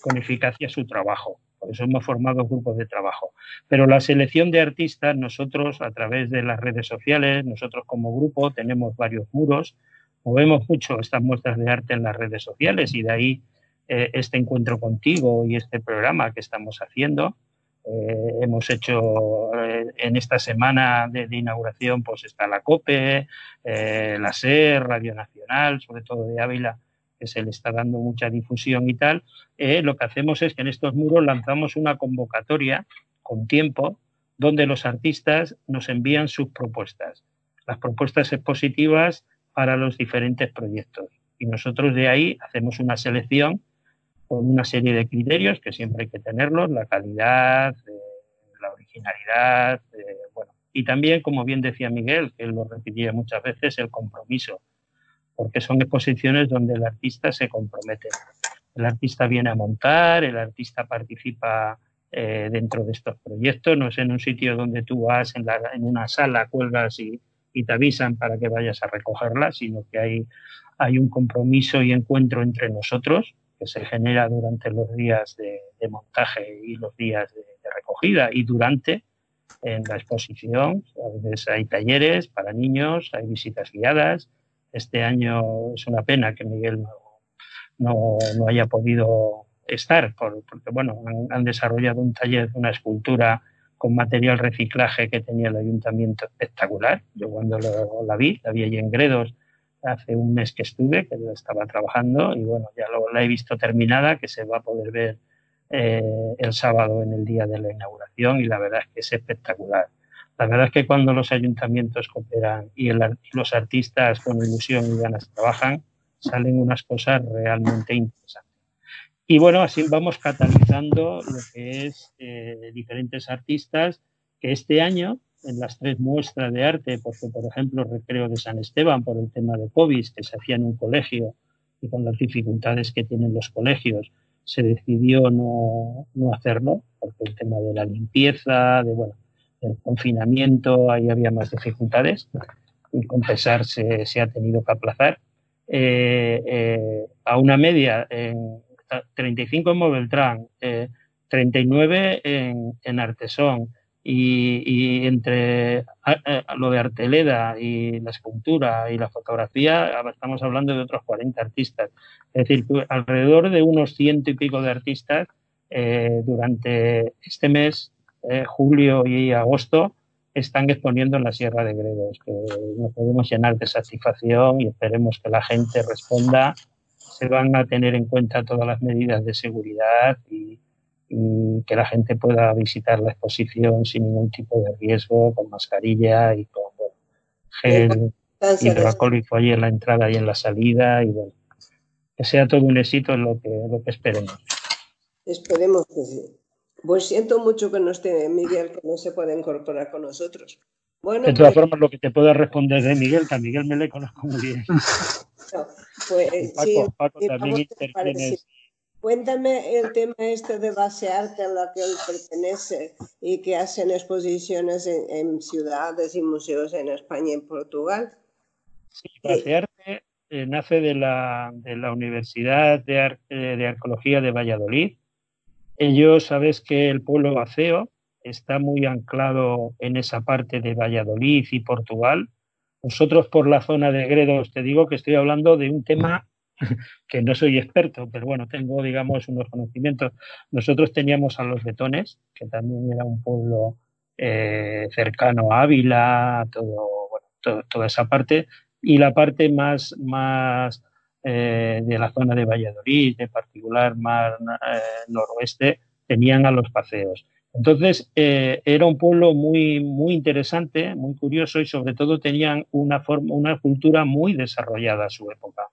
con eficacia su trabajo. Por eso hemos formado grupos de trabajo. Pero la selección de artistas, nosotros a través de las redes sociales, nosotros como grupo tenemos varios muros, movemos mucho estas muestras de arte en las redes sociales y de ahí eh, este encuentro contigo y este programa que estamos haciendo. Eh, hemos hecho eh, en esta semana de, inauguración, pues está la COPE, la SER, Radio Nacional, sobre todo de Ávila, que se le está dando mucha difusión y tal, eh, lo que hacemos es que en estos muros lanzamos una convocatoria con tiempo donde los artistas nos envían sus propuestas, las propuestas expositivas para los diferentes proyectos. Y nosotros de ahí hacemos una selección con una serie de criterios que siempre hay que tenerlos, la calidad, eh, la originalidad, eh, bueno, y también, como bien decía Miguel, que él lo repetía muchas veces, el compromiso porque son exposiciones donde el artista se compromete. el artista viene a montar, el artista participa eh, dentro de estos proyectos, no es en un sitio donde tú vas en, una sala, cuelgas y, te avisan para que vayas a recogerla, sino que hay, un compromiso y encuentro entre nosotros que se genera durante los días de, montaje y los días de, recogida y durante en la exposición. A veces hay talleres para niños, hay visitas guiadas. Este año es una pena que Miguel no, no haya podido estar, porque bueno, han, desarrollado un taller, una escultura con material reciclaje que tenía el ayuntamiento espectacular. Yo cuando la vi, la vi allí en Gredos hace un mes que estuve, que estaba trabajando y bueno, ya lo, la he visto terminada, que se va a poder ver eh, el sábado en el día de la inauguración y la verdad es que es espectacular. La verdad es que cuando los ayuntamientos cooperan y, el, los artistas con ilusión y ganas trabajan, salen unas cosas realmente interesantes. Y bueno, así vamos catalizando lo que es eh, diferentes artistas que este año, en las tres muestras de arte, porque por ejemplo Recreo de San Esteban, por el tema de COVID, que se hacía en un colegio y con las dificultades que tienen los colegios, se decidió no, no hacerlo, porque el tema de la limpieza, de bueno, el confinamiento, ahí había más dificultades, y con pesar se, se ha tenido que aplazar. Eh, eh, a una media en 35 en Moveltrán, eh, 39 en, en Artesón y, y entre lo de Arteleda y la escultura y la fotografía estamos hablando de otros 40 artistas. Es decir, alrededor de unos ciento y pico de artistas eh, durante este mes, eh, julio y agosto, están exponiendo en la Sierra de Gredos, que nos podemos llenar de satisfacción y esperemos que la gente responda se van a tener en cuenta todas las medidas de seguridad y, que la gente pueda visitar la exposición sin ningún tipo de riesgo, con mascarilla y con gel hidroalcohólico allí en la entrada y en la salida y bueno, que sea todo un éxito en lo que, lo que esperemos. Esperemos que sí. Pues siento mucho que no esté Miguel, que no se pueda incorporar con nosotros. Bueno, de todas pues formas, lo que te puedo responder de Miguel, que a Miguel me le conozco muy bien. pues, sí, Cuéntame el tema este de base arte a la que él pertenece y que hacen exposiciones en, ciudades y museos en España y en Portugal. Sí, base arte eh, nace de la, de la Universidad de, de Arqueología de Valladolid. Ellos, sabes que el pueblo vaceo está muy anclado en esa parte de Valladolid y Portugal. Nosotros por la zona de Gredos, te digo que estoy hablando de un tema que no soy experto, pero bueno, tengo, digamos, unos conocimientos. Nosotros teníamos a los betones, que también era un pueblo eh, cercano a Ávila, toda esa parte, y la parte más, más eh, de la zona de Valladolid, en particular más eh, noroeste, tenían a los paseos. Entonces, eh, era un pueblo muy, muy interesante, muy curioso y sobre todo tenían una, forma, una cultura muy desarrollada a su época.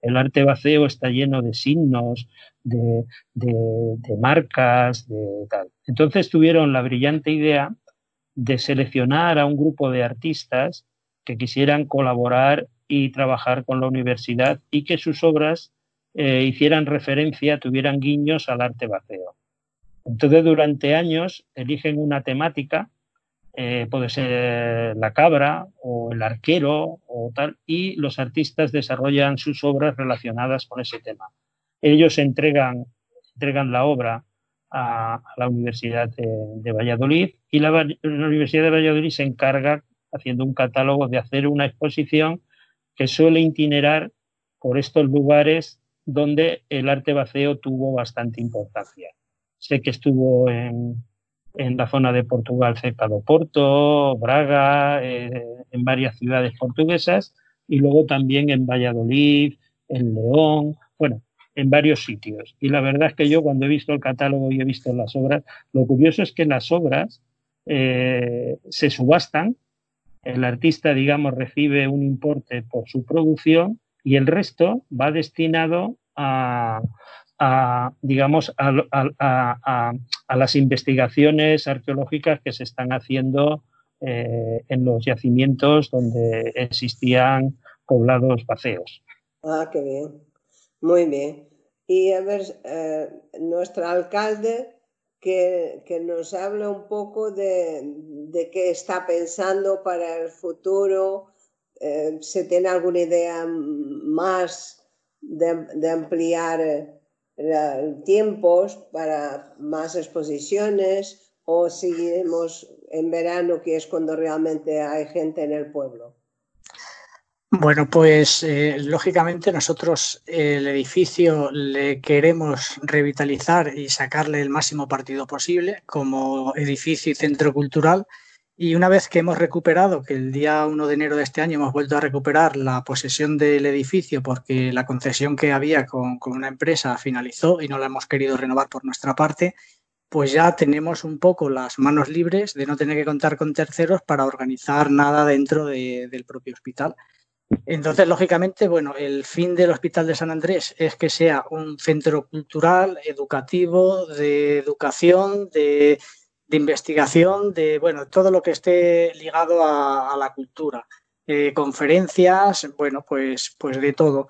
El arte vaceo está lleno de signos, de, de marcas, de tal. Entonces tuvieron la brillante idea de seleccionar a un grupo de artistas que quisieran colaborar y trabajar con la universidad y que sus obras eh, hicieran referencia, tuvieran guiños al arte vaceo. Entonces, durante años eligen una temática, eh, puede ser la cabra o el arquero o tal, y los artistas desarrollan sus obras relacionadas con ese tema. Ellos entregan, entregan la obra a, la Universidad de, Valladolid y la, Universidad de Valladolid se encarga, haciendo un catálogo, de hacer una exposición que suele itinerar por estos lugares donde el arte vaceo tuvo bastante importancia. Sé que estuvo en, en la zona de Portugal cerca de Porto, Braga, eh, en varias ciudades portuguesas y luego también en Valladolid, en León, bueno, en varios sitios. Y la verdad es que yo cuando he visto el catálogo y he visto las obras, lo curioso es que las obras eh, se subastan, el artista, digamos, recibe un importe por su producción y el resto va destinado a, digamos, a, las investigaciones arqueológicas que se están haciendo eh, en los yacimientos donde existían poblados vacíos. Ah, qué bien. Muy bien. y a ver, eh, nuestro alcalde que, nos hable un poco de, qué está pensando para el futuro, eh, si tiene alguna idea más de, ampliar eh, tiempos para más exposiciones o seguiremos en verano, que es cuando realmente hay gente en el pueblo. Bueno, pues eh, lógicamente nosotros el edificio le queremos revitalizar y sacarle el máximo partido posible como edificio y centro cultural. Y una vez que hemos recuperado, que el día 1 de enero de este año hemos vuelto a recuperar la posesión del edificio porque la concesión que había con, con una empresa finalizó y no la hemos querido renovar por nuestra parte, pues ya tenemos un poco las manos libres de no tener que contar con terceros para organizar nada dentro del propio hospital. Entonces, lógicamente, bueno, el fin del Hospital de San Andrés es que sea un centro cultural, educativo, de educación, de, investigación, de bueno, todo lo que esté ligado a, la cultura. Eh, conferencias, bueno, pues, pues de todo.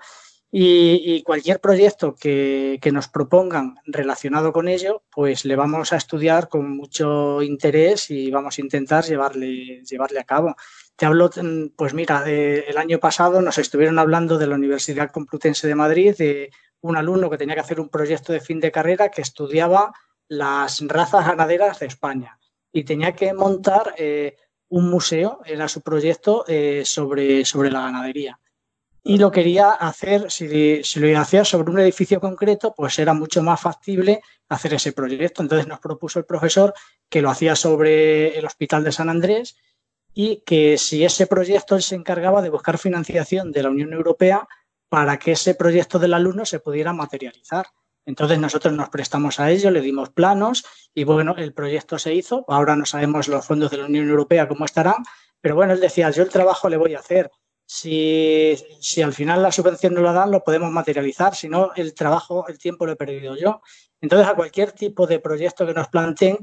Y, cualquier proyecto que, que, nos propongan relacionado con ello, pues le vamos a estudiar con mucho interés y vamos a intentar llevarle, llevarle a cabo. Te hablo, mm, pues mira, el año pasado nos estuvieron hablando de la Universidad Complutense de Madrid, de un alumno que tenía que hacer un proyecto de fin de carrera que estudiaba las razas ganaderas de España y tenía que montar eh, un museo, era su proyecto, eh, sobre, sobre la ganadería. Y lo quería hacer, si, si lo hacía sobre un edificio concreto, pues era mucho más factible hacer ese proyecto. Entonces nos propuso el profesor que lo hacía sobre el Hospital de San Andrés y que si ese proyecto él se encargaba de buscar financiación de la Unión Europea para que ese proyecto del alumno se pudiera materializar. Entonces nosotros nos prestamos a ello, le dimos planos y bueno, el proyecto se hizo. Ahora no sabemos los fondos de la Unión Europea cómo estarán, pero bueno, él decía, yo el trabajo le voy a hacer. Si, si al final la subvención no la dan, lo podemos materializar. Si no, el trabajo, el tiempo lo he perdido yo. Entonces, a cualquier tipo de proyecto que nos planteen,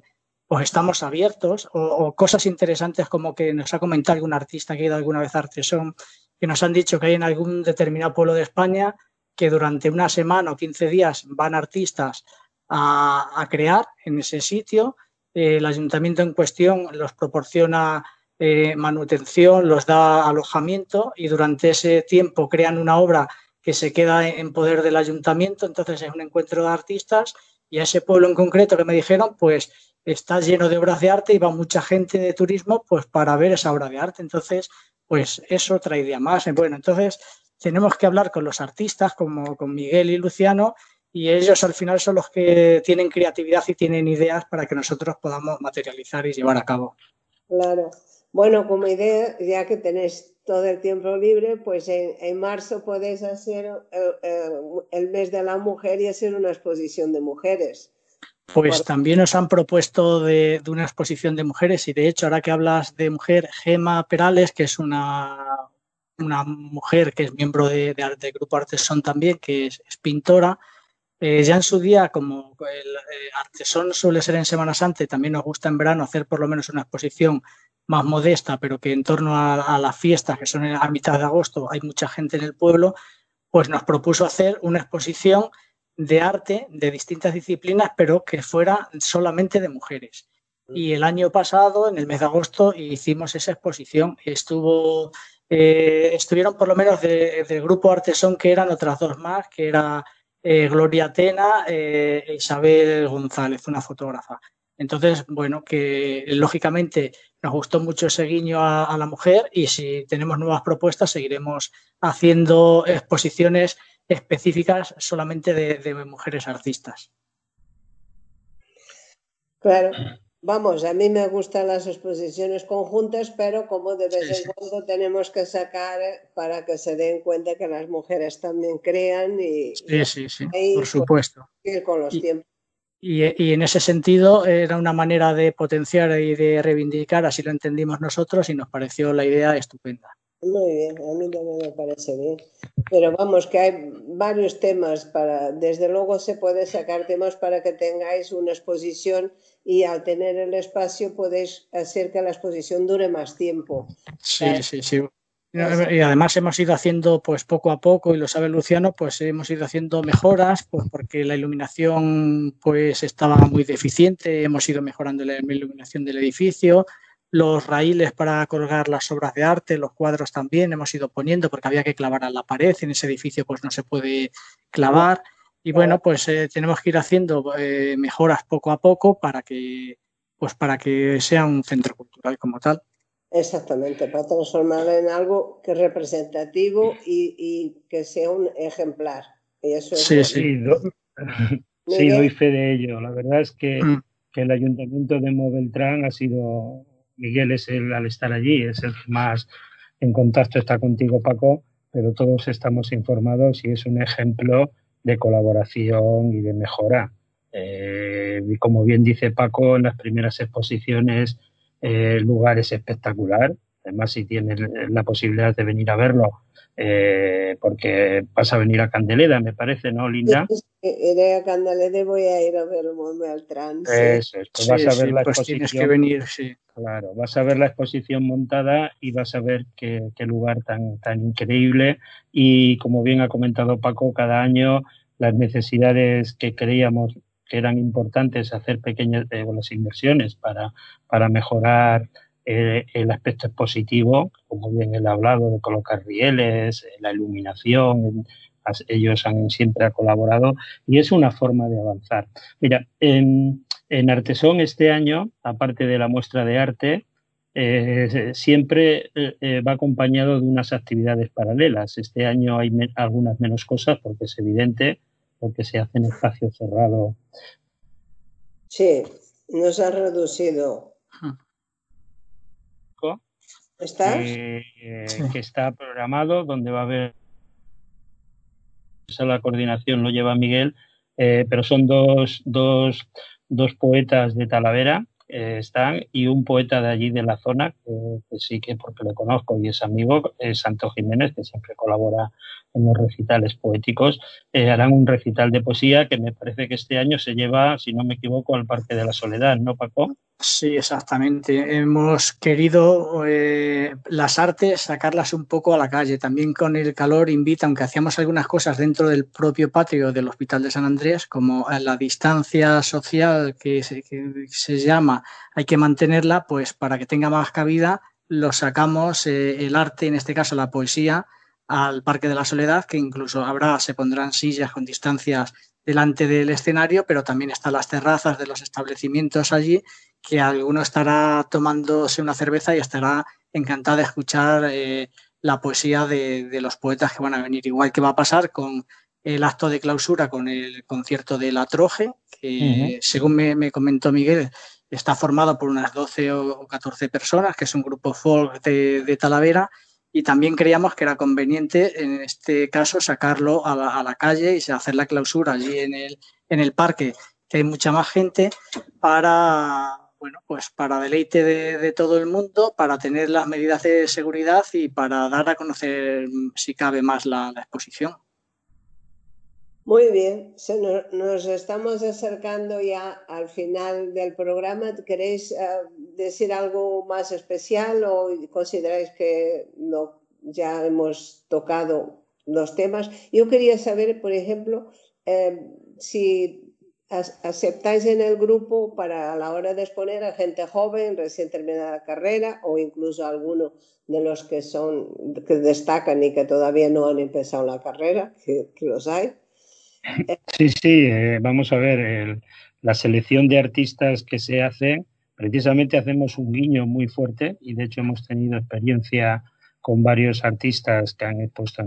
pues estamos abiertos o, cosas interesantes como que nos ha comentado algún artista que ha ido alguna vez a Artesón, que nos han dicho que hay en algún determinado pueblo de España que durante una semana o 15 días van artistas a, crear en ese sitio. Eh, el ayuntamiento en cuestión los proporciona eh, manutención, los da alojamiento y durante ese tiempo crean una obra que se queda en poder del ayuntamiento. Entonces es un encuentro de artistas y a ese pueblo en concreto que me dijeron, pues está lleno de obras de arte y va mucha gente de turismo pues para ver esa obra de arte. Entonces, pues eso otra idea más. Bueno, entonces tenemos que hablar con los artistas como con Miguel y Luciano y ellos al final son los que tienen creatividad y tienen ideas para que nosotros podamos materializar y llevar a cabo. Claro. Bueno, como idea, ya que tenéis todo el tiempo libre, pues en, marzo podéis hacer el, el, mes de la mujer y hacer una exposición de mujeres. Pues también nos han propuesto de, una exposición de mujeres y de hecho ahora que hablas de mujer, Gema Perales, que es una, una mujer que es miembro de, del grupo Artesón también, que es, pintora, eh, ya en su día, como el eh, Artesón suele ser en Semana Santa, también nos gusta en verano hacer por lo menos una exposición más modesta, pero que en torno a, a las fiestas, que son a mitad de agosto, hay mucha gente en el pueblo, pues nos propuso hacer una exposición de arte de distintas disciplinas, pero que fuera solamente de mujeres. Y el año pasado, en el mes de agosto, hicimos esa exposición. Estuvo, eh, estuvieron por lo menos del grupo Artesón, que eran otras dos más, que era eh, Gloria Atena eh, e Isabel González, una fotógrafa. Entonces, bueno, que lógicamente nos gustó mucho ese guiño a, a la mujer y si tenemos nuevas propuestas seguiremos haciendo exposiciones específicas solamente de, mujeres artistas. Claro, vamos, a mí me gustan las exposiciones conjuntas, pero como de vez en cuando tenemos que sacar para que se den cuenta que las mujeres también crean y... Sí, sí, sí, por supuesto. con los tiempos. Y, y, en ese sentido era una manera de potenciar y de reivindicar, así lo entendimos nosotros y nos pareció la idea estupenda. Muy bien, a mí también me parece bien. Pero vamos, que hay varios temas para, desde luego se puede sacar temas para que tengáis una exposición y al tener el espacio podéis hacer que la exposición dure más tiempo. Sí, sí, sí. Y además hemos ido haciendo, pues poco a poco, y lo sabe Luciano, pues hemos ido haciendo mejoras, pues porque la iluminación pues estaba muy deficiente, hemos ido mejorando la iluminación del edificio, los raíles para colgar las obras de arte, los cuadros también hemos ido poniendo porque había que clavar a la pared, en ese edificio pues no se puede clavar. Y bueno, pues eh, tenemos que ir haciendo eh, mejoras poco a poco para que, pues para que sea un centro cultural como tal. Exactamente, para transformarlo en algo que es representativo y, que sea un ejemplar. sí, sí. sí, doy fe de ello. La verdad es que, mm. que el ayuntamiento de Moveltrán ha sido, Miguel es el, al estar allí, es el que más en contacto está contigo, Paco, pero todos estamos informados y es un ejemplo de colaboración y de mejora. Eh, y como bien dice Paco, en las primeras exposiciones el lugar es espectacular. Además, si tienes la posibilidad de venir a verlo, eh, porque vas a venir a Candeleda, me parece, ¿no, Linda? Iré a Candeleda y voy a ir a ver Beltrán. Eso es, pues vas a ver la pues exposición. que venir, sí. Claro, vas a ver la exposición montada y vas a ver qué, lugar tan, tan increíble. Y como bien ha comentado Paco, cada año las necesidades que creíamos que eran importantes hacer pequeñas eh, las inversiones para, para mejorar eh, el aspecto expositivo, como bien él ha hablado, de colocar rieles, eh, la iluminación, ellos han siempre colaborado y es una forma de avanzar. Mira, en, en Artesón este año, aparte de la muestra de arte, siempre va acompañado de unas actividades paralelas. Este año hay algunas menos cosas porque es evidente porque se hace en espacio cerrado. Sí, nos ha reducido. ¿Estás? Eh, que está programado, donde va a haber la coordinación lo lleva Miguel, eh, pero son dos, dos, dos poetas de Talavera eh, están y un poeta de allí de la zona, que, sí que porque le conozco y es amigo, es Santo Jiménez, que siempre colabora en los recitales poéticos, eh, harán un recital de poesía que me parece que este año se lleva, si no me equivoco, al Parque de la Soledad, ¿no, Paco? Sí, exactamente. Hemos querido eh, las artes sacarlas un poco a la calle. También con el calor invita, aunque hacíamos algunas cosas dentro del propio patio del Hospital de San Andrés, como la distancia social que se, que se llama, hay que mantenerla, pues para que tenga más cabida, lo sacamos eh, el arte, en este caso la poesía, al Parque de la Soledad, que incluso habrá, se pondrán sillas con distancias delante del escenario, pero también están las terrazas de los establecimientos allí que alguno estará tomándose una cerveza y estará encantado de escuchar eh, la poesía de, los poetas que van a venir. Igual que va a pasar con el acto de clausura, con el concierto de la Troje, que según me, comentó Miguel, está formado por unas 12 o 14 personas, que es un grupo folk de, Talavera, y también creíamos que era conveniente en este caso sacarlo a la, calle y hacer la clausura allí en el, en el parque, que hay mucha más gente, para bueno, pues para deleite de, todo el mundo, para tener las medidas de seguridad y para dar a conocer, si cabe más, la, exposición. Muy bien, nos, estamos acercando ya al final del programa. ¿Queréis eh, decir algo más especial o consideráis que no, ya hemos tocado los temas? Yo quería saber, por ejemplo, eh, si aceptáis en el grupo para a la hora de exponer a gente joven, recién terminada la carrera o incluso alguno de los que son que destacan y que todavía no han empezado la carrera, que, los hay. Sí, sí, eh, vamos a ver, la selección de artistas que se hace, precisamente hacemos un guiño muy fuerte y de hecho hemos tenido experiencia con varios artistas que han expuesto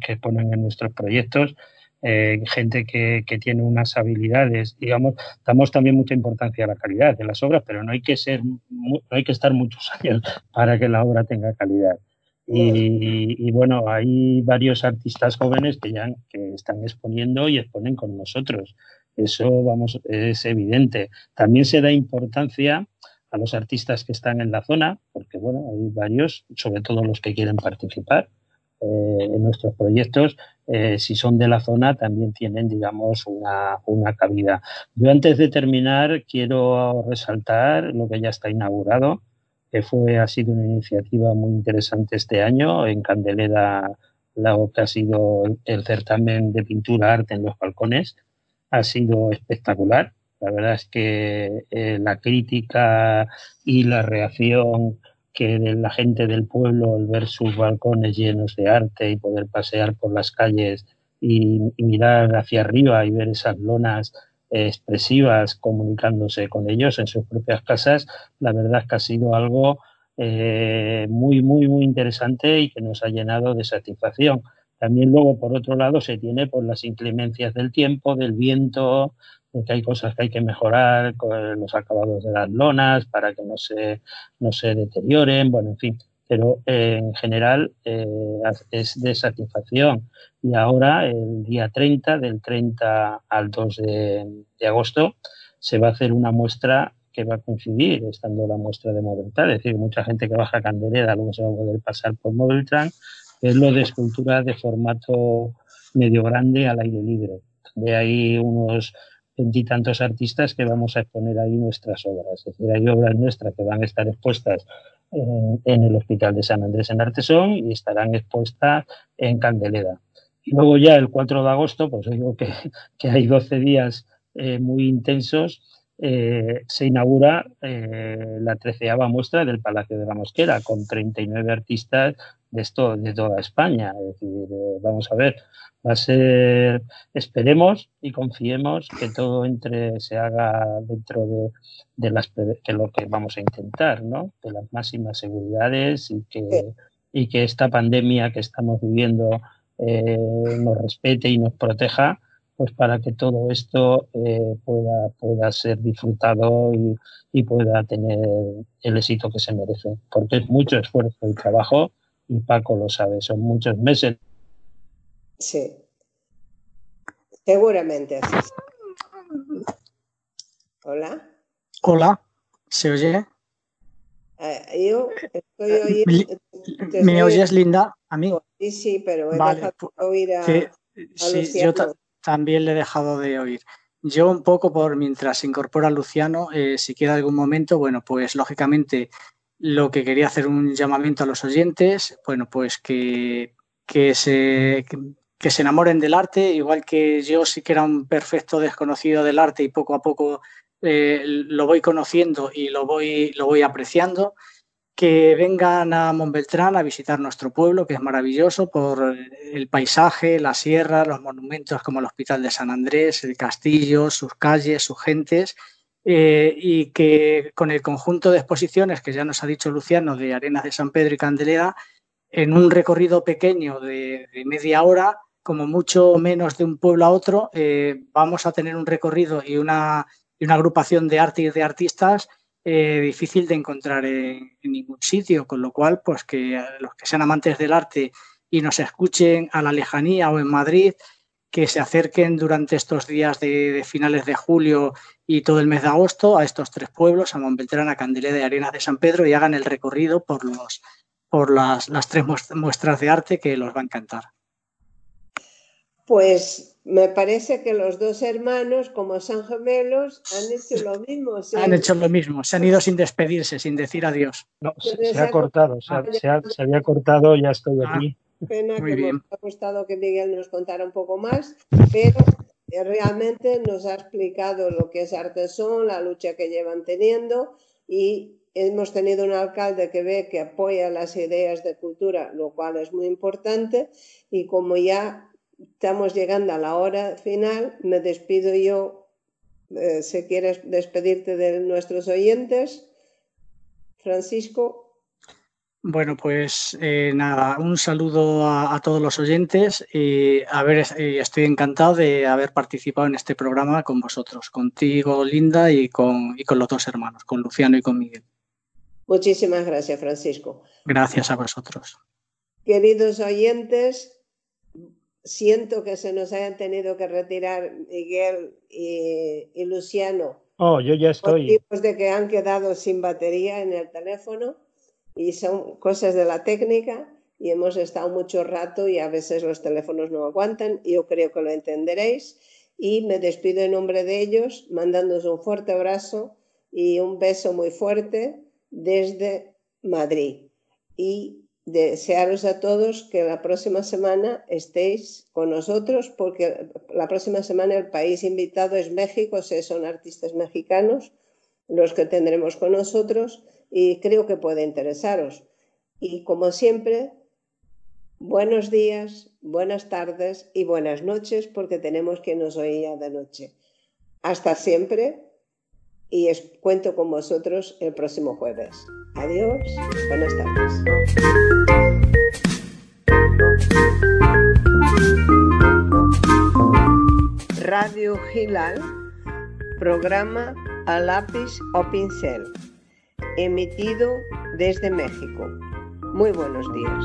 que exponen en nuestros proyectos eh, gente que, tiene unas habilidades, digamos, damos también mucha importancia a la calidad de las obras, pero no hay que ser, no hay que estar muchos años para que la obra tenga calidad. Y, bueno, hay varios artistas jóvenes que ya que están exponiendo y exponen con nosotros. Eso, vamos, es evidente. También se da importancia a los artistas que están en la zona, porque bueno, hay varios, sobre todo los que quieren participar eh, en nuestros proyectos, eh, si son de la zona, también tienen, digamos, una, una, cabida. Yo antes de terminar quiero resaltar lo que ya está inaugurado, que fue, ha sido una iniciativa muy interesante este año. En Candelera, lo que ha sido el certamen de pintura arte en los balcones, ha sido espectacular. La verdad es que eh, la crítica y la reacción que de la gente del pueblo al ver sus balcones llenos de arte y poder pasear por las calles y, mirar hacia arriba y ver esas lonas expresivas comunicándose con ellos en sus propias casas, la verdad es que ha sido algo eh, muy, muy, muy interesante y que nos ha llenado de satisfacción. También luego, por otro lado, se tiene por las inclemencias del tiempo, del viento, que hay cosas que hay que mejorar, los acabados de las lonas para que no se, no se deterioren, bueno, en fin. Pero eh, en general eh, es de satisfacción. Y ahora, el día 30, del 30 al 2 de, agosto, se va a hacer una muestra que va a coincidir estando la muestra de Modeltran, es decir, mucha gente que baja a Candelera luego se va a poder pasar por Modeltran, es lo de escultura de formato medio grande al aire libre. De ahí unos veintitantos artistas que vamos a exponer ahí nuestras obras. Es decir, hay obras nuestras que van a estar expuestas en, el Hospital de San Andrés en Artesón y estarán expuestas en Candelera. Y luego ya el 4 de agosto, pues digo que, que hay 12 días eh, muy intensos, eh, se inaugura eh, la treceava muestra del Palacio de la Mosquera con 39 artistas de, esto, de toda España. Es decir, vamos a ver, Va a ser, esperemos y confiemos que todo entre, se haga dentro de, de las que lo que vamos a intentar, ¿no? De las máximas seguridades y que, y que esta pandemia que estamos viviendo eh, nos respete y nos proteja, pues para que todo esto eh, pueda, pueda ser disfrutado y, y pueda tener el éxito que se merece. Porque es mucho esfuerzo y trabajo, y Paco lo sabe, son muchos meses Sí. Seguramente así. Hola. Hola, ¿se oye? Eh, yo estoy oyendo. ¿Me oyes, Linda? A mí. Sí, sí, pero he dejado de oír a. Sí, yo también le he dejado de oír. Yo un poco por mientras se incorpora Luciano, eh, si queda algún momento, bueno, pues lógicamente lo que quería hacer un llamamiento a los oyentes, bueno, pues que, que se que se enamoren del arte, igual que yo sí que era un perfecto desconocido del arte y poco a poco eh, lo voy conociendo y lo voy, lo voy apreciando, que vengan a Montbeltrán a visitar nuestro pueblo, que es maravilloso por el paisaje, la sierra, los monumentos como el Hospital de San Andrés, el castillo, sus calles, sus gentes, eh, y que con el conjunto de exposiciones que ya nos ha dicho Luciano de Arenas de San Pedro y Candelera, en un recorrido pequeño de media hora, como mucho menos de un pueblo a otro, eh, vamos a tener un recorrido y una, agrupación de artistas eh, difícil de encontrar en, ningún sitio, con lo cual, pues que los que sean amantes del arte y nos escuchen a la lejanía o en Madrid, que se acerquen durante estos días de, finales de julio y todo el mes de agosto a estos tres pueblos, a Montbeltrán, a Candelera y Arenas de San Pedro, y hagan el recorrido por, los, por las, las tres muestras de arte que los va a encantar. Pues me parece que los dos hermanos, como son gemelos, han hecho lo mismo. Han hecho lo mismo, se han ido sin despedirse, sin decir adiós. No, se, ha cortado, se, había cortado, ya estoy ah, aquí. Pena que me ha gustado que Miguel nos contara un poco más, pero realmente nos ha explicado lo que es Artesón, la lucha que llevan teniendo y hemos tenido un alcalde que ve que apoya las ideas de cultura, lo cual es muy importante y como ya estamos llegando a la hora final. Me despido yo. Eh, si quieres despedirte de nuestros oyentes, Francisco. Bueno, pues eh, nada, un saludo a, todos los oyentes y a ver, eh, estoy encantado de haber participado en este programa con vosotros, contigo, Linda, y con, y con los dos hermanos, con Luciano y con Miguel. Muchísimas gracias, Francisco. Gracias a vosotros. Queridos oyentes, siento que se nos hayan tenido que retirar Miguel y, Luciano. Oh, yo ya estoy. de que han quedado sin batería en el teléfono y son cosas de la técnica y hemos estado mucho rato y a veces los teléfonos no aguantan. Yo creo que lo entenderéis y me despido en nombre de ellos mandándoos un fuerte abrazo y un beso muy fuerte desde Madrid. Y desearos a todos que la próxima semana estéis con nosotros, porque la próxima semana el país invitado es México, son artistas mexicanos los que tendremos con nosotros y creo que puede interesaros. Y como siempre, buenos días, buenas tardes y buenas noches, porque tenemos que nos oía de noche. Hasta siempre y cuento con vosotros el próximo jueves. Adiós, buenas tardes. Radio Gilal, programa a lápiz o pincel, emitido desde México. Muy buenos días.